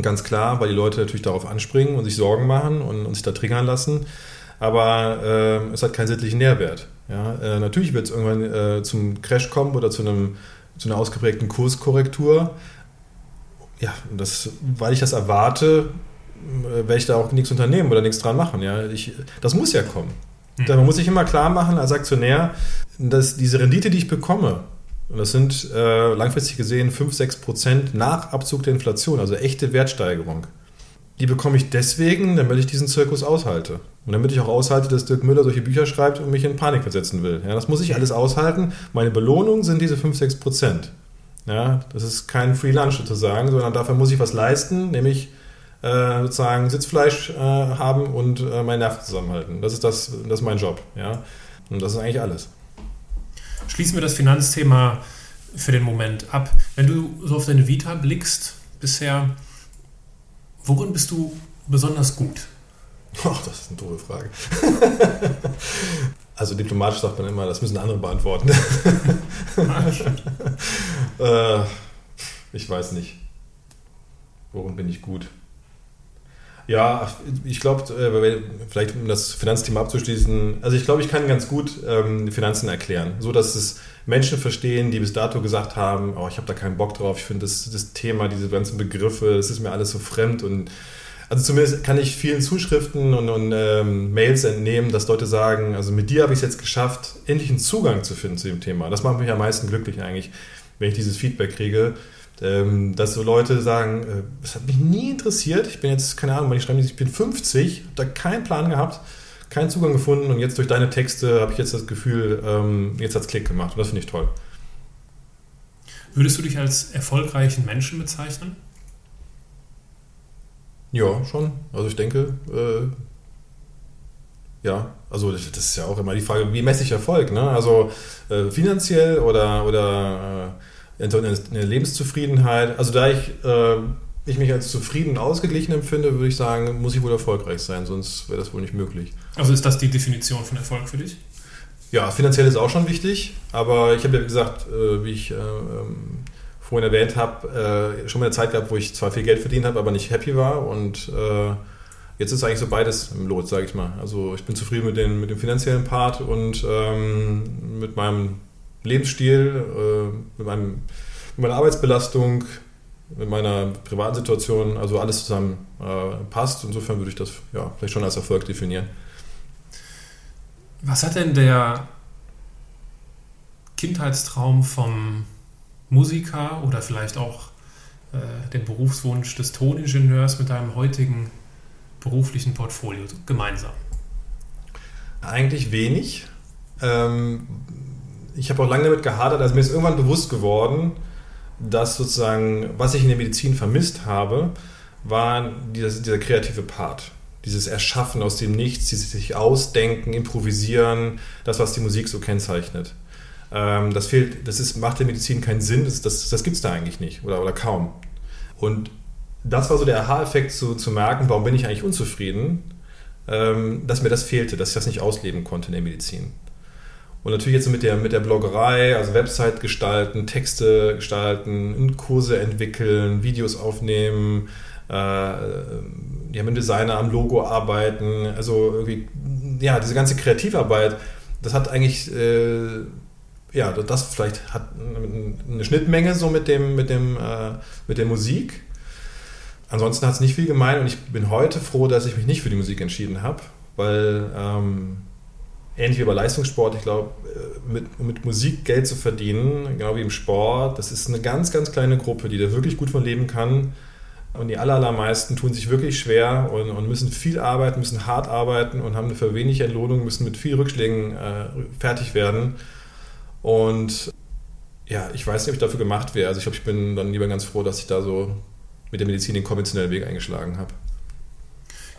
ganz klar, weil die Leute natürlich darauf anspringen und sich Sorgen machen und, und sich da triggern lassen. Aber äh, es hat keinen sittlichen Nährwert. Ja? Äh, natürlich wird es irgendwann äh, zum Crash kommen oder zu, einem, zu einer ausgeprägten Kurskorrektur ja, das, weil ich das erwarte, äh, werde ich da auch nichts unternehmen oder nichts dran machen. Ja? Ich, das muss ja kommen. Mhm. Da muss ich immer klar machen als Aktionär, dass diese Rendite, die ich bekomme, und das sind äh, langfristig gesehen 5, 6 Prozent nach Abzug der Inflation, also echte Wertsteigerung. Die bekomme ich deswegen, damit ich diesen Zirkus aushalte. Und damit ich auch aushalte, dass Dirk Müller solche Bücher schreibt und mich in Panik versetzen will. Ja, das muss ich alles aushalten. Meine Belohnung sind diese 5, 6 Prozent. Ja, das ist kein Free Lunch sozusagen, sondern dafür muss ich was leisten, nämlich äh, sozusagen Sitzfleisch äh, haben und äh, meine Nerven zusammenhalten. Das ist, das, das ist mein Job. Ja? Und das ist eigentlich alles. Schließen wir das Finanzthema für den Moment ab. Wenn du so auf deine Vita blickst bisher, worin bist du besonders gut? *laughs* Ach, das ist eine doofe Frage. *laughs* Also diplomatisch sagt man immer, das müssen andere beantworten. *laughs* äh, ich weiß nicht. Worin bin ich gut? Ja, ich glaube, äh, vielleicht um das Finanzthema abzuschließen, also ich glaube, ich kann ganz gut ähm, Finanzen erklären, so dass es Menschen verstehen, die bis dato gesagt haben, oh, ich habe da keinen Bock drauf, ich finde das, das Thema, diese ganzen Begriffe, das ist mir alles so fremd und also zumindest kann ich vielen Zuschriften und, und ähm, Mails entnehmen, dass Leute sagen, also mit dir habe ich es jetzt geschafft, endlich einen Zugang zu finden zu dem Thema. Das macht mich am meisten glücklich eigentlich, wenn ich dieses Feedback kriege, dass so Leute sagen, äh, das hat mich nie interessiert, ich bin jetzt, keine Ahnung, ich schreibe, ich bin 50, habe da keinen Plan gehabt, keinen Zugang gefunden und jetzt durch deine Texte habe ich jetzt das Gefühl, ähm, jetzt hat es Klick gemacht und das finde ich toll. Würdest du dich als erfolgreichen Menschen bezeichnen? Ja, schon. Also ich denke, äh, ja, also das ist ja auch immer die Frage, wie messe ich Erfolg? Ne? Also äh, finanziell oder, oder äh, eine Lebenszufriedenheit. Also da ich, äh, ich mich als zufrieden ausgeglichen empfinde, würde ich sagen, muss ich wohl erfolgreich sein, sonst wäre das wohl nicht möglich. Also ist das die Definition von Erfolg für dich? Ja, finanziell ist auch schon wichtig, aber ich habe ja gesagt, äh, wie ich äh, ähm, vorhin erwähnt habe, äh, schon mal eine Zeit gehabt, wo ich zwar viel Geld verdient habe, aber nicht happy war und äh, jetzt ist eigentlich so beides im Lot, sage ich mal. Also ich bin zufrieden mit, den, mit dem finanziellen Part und ähm, mit meinem Lebensstil, äh, mit, meinem, mit meiner Arbeitsbelastung, mit meiner privaten Situation, also alles zusammen äh, passt. Insofern würde ich das ja, vielleicht schon als Erfolg definieren. Was hat denn der Kindheitstraum vom Musiker oder vielleicht auch äh, den Berufswunsch des Toningenieurs mit deinem heutigen beruflichen Portfolio gemeinsam? Eigentlich wenig. Ähm, ich habe auch lange damit gehadert, also mir ist irgendwann bewusst geworden, dass sozusagen, was ich in der Medizin vermisst habe, war dieser, dieser kreative Part. Dieses Erschaffen aus dem Nichts, dieses sich ausdenken, improvisieren, das, was die Musik so kennzeichnet. Ähm, das fehlt, das ist, macht der Medizin keinen Sinn, das, das, das gibt es da eigentlich nicht oder, oder kaum. Und das war so der Aha-Effekt zu, zu merken, warum bin ich eigentlich unzufrieden, ähm, dass mir das fehlte, dass ich das nicht ausleben konnte in der Medizin. Und natürlich jetzt mit der, mit der Bloggerei, also Website gestalten, Texte gestalten, Kurse entwickeln, Videos aufnehmen, äh, ja, mit Designer am Logo arbeiten, also irgendwie, ja, diese ganze Kreativarbeit, das hat eigentlich, äh, ja, das vielleicht hat eine Schnittmenge so mit dem, mit dem, äh, mit der Musik. Ansonsten hat es nicht viel gemein und ich bin heute froh, dass ich mich nicht für die Musik entschieden habe, weil ähm, ähnlich wie bei Leistungssport, ich glaube, äh, mit, mit Musik Geld zu verdienen, genau wie im Sport, das ist eine ganz, ganz kleine Gruppe, die da wirklich gut von leben kann. Und die allermeisten tun sich wirklich schwer und, und, müssen viel arbeiten, müssen hart arbeiten und haben für wenig Entlohnung, müssen mit viel Rückschlägen äh, fertig werden. Und ja, ich weiß nicht, ob ich dafür gemacht wäre. Also ich glaube, ich bin dann lieber ganz froh, dass ich da so mit der Medizin den konventionellen Weg eingeschlagen habe.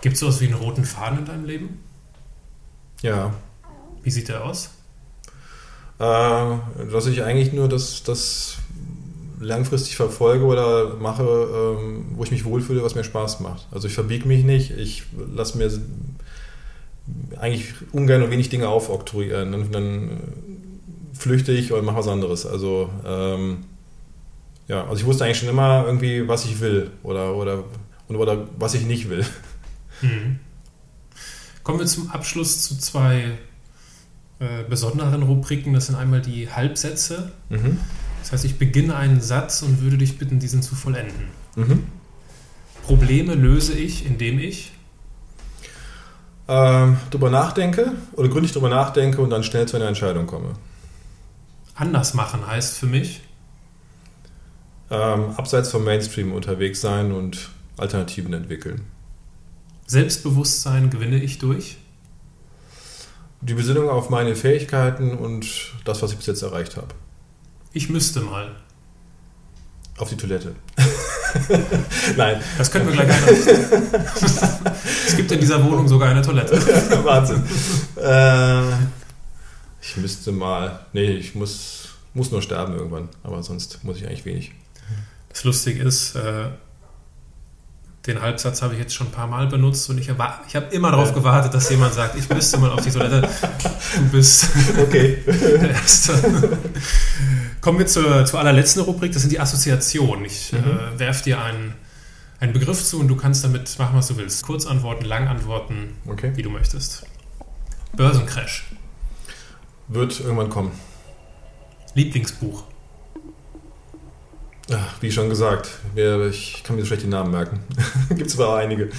Gibt es sowas wie einen roten Faden in deinem Leben? Ja. Wie sieht der aus? Äh, dass ich eigentlich nur das, das langfristig verfolge oder mache, ähm, wo ich mich wohlfühle, was mir Spaß macht. Also ich verbiege mich nicht, ich lasse mir eigentlich ungern und wenig Dinge aufoktroyieren. Dann, dann flüchte ich oder mache was anderes. Also ähm, ja, also ich wusste eigentlich schon immer irgendwie, was ich will oder, oder, oder was ich nicht will. Mhm. Kommen wir zum Abschluss zu zwei äh, besonderen Rubriken. Das sind einmal die Halbsätze. Mhm. Das heißt, ich beginne einen Satz und würde dich bitten, diesen zu vollenden. Mhm. Probleme löse ich, indem ich ähm, drüber nachdenke oder gründlich drüber nachdenke und dann schnell zu einer Entscheidung komme. Anders machen heißt für mich ähm, abseits vom Mainstream unterwegs sein und Alternativen entwickeln. Selbstbewusstsein gewinne ich durch? Die Besinnung auf meine Fähigkeiten und das, was ich bis jetzt erreicht habe. Ich müsste mal. Auf die Toilette. *laughs* Nein. Das können wir gleich einrichten. *laughs* es gibt in dieser Wohnung sogar eine Toilette. *laughs* Wahnsinn. Äh, ich müsste mal. Nee, ich muss, muss nur sterben irgendwann. Aber sonst muss ich eigentlich wenig. Das Lustige ist, äh, den Halbsatz habe ich jetzt schon ein paar Mal benutzt und ich, ich habe immer darauf gewartet, dass jemand sagt, ich müsste mal auf die Toilette. *laughs* Du bist okay. *laughs* der Erste. Kommen wir zur, zur allerletzten Rubrik, das sind die Assoziationen. Ich mhm. äh, werfe dir einen, einen Begriff zu und du kannst damit machen, was du willst. Kurz antworten, lang antworten, okay. wie du möchtest. Börsencrash. Wird irgendwann kommen. Lieblingsbuch. Ach, wie schon gesagt, ich kann mir schlecht die Namen merken. *laughs* Gibt es aber auch einige.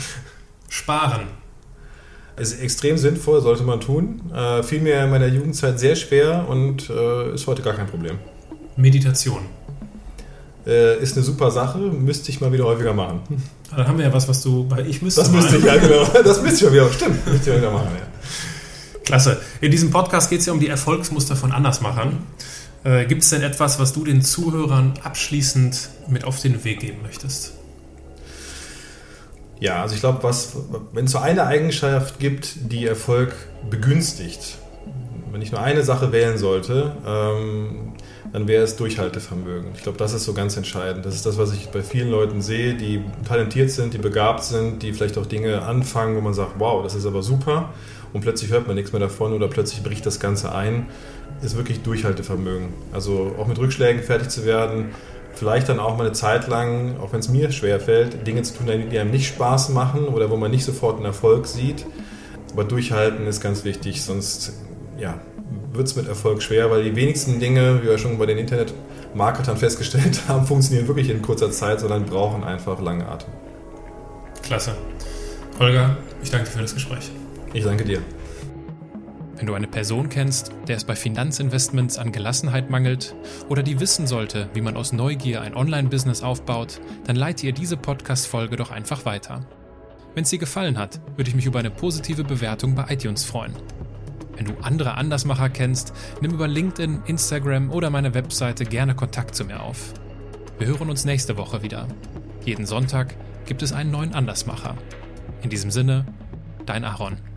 Sparen. Ist extrem sinnvoll, sollte man tun. Äh, fiel mir in meiner Jugendzeit sehr schwer und äh, ist heute gar kein Problem. Meditation. Äh, ist eine super Sache, müsste ich mal wieder häufiger machen. Ah, dann haben wir ja was, was du bei Ich müsste Das müsste ich, ja, genau. Das müsste ich mal wieder, stimmt, müsste ich wieder machen, ja. Klasse. In diesem Podcast geht es ja um die Erfolgsmuster von Andersmachern. Äh, Gibt es denn etwas, was du den Zuhörern abschließend mit auf den Weg geben möchtest? Ja, also ich glaube, wenn es so eine Eigenschaft gibt, die Erfolg begünstigt, wenn ich nur eine Sache wählen sollte, ähm, dann wäre es Durchhaltevermögen. Ich glaube, das ist so ganz entscheidend. Das ist das, was ich bei vielen Leuten sehe, die talentiert sind, die begabt sind, die vielleicht auch Dinge anfangen, wo man sagt, wow, das ist aber super und plötzlich hört man nichts mehr davon oder plötzlich bricht das Ganze ein ist wirklich Durchhaltevermögen. Also auch mit Rückschlägen fertig zu werden, vielleicht dann auch mal eine Zeit lang, auch wenn es mir schwer fällt, Dinge zu tun, die einem nicht Spaß machen oder wo man nicht sofort einen Erfolg sieht. Aber durchhalten ist ganz wichtig, sonst ja, wird es mit Erfolg schwer, weil die wenigsten Dinge, wie wir schon bei den Internetmarketern festgestellt *laughs* haben, funktionieren wirklich in kurzer Zeit, sondern brauchen einfach lange Atem. Klasse. Holger, ich danke dir für das Gespräch. Ich danke dir. Wenn du eine Person kennst, der es bei Finanzinvestments an Gelassenheit mangelt oder die wissen sollte, wie man aus Neugier ein Online-Business aufbaut, dann leite ihr diese Podcast-Folge doch einfach weiter. Wenn es dir gefallen hat, würde ich mich über eine positive Bewertung bei iTunes freuen. Wenn du andere Andersmacher kennst, nimm über LinkedIn, Instagram oder meine Webseite gerne Kontakt zu mir auf. Wir hören uns nächste Woche wieder. Jeden Sonntag gibt es einen neuen Andersmacher. In diesem Sinne, dein Aaron.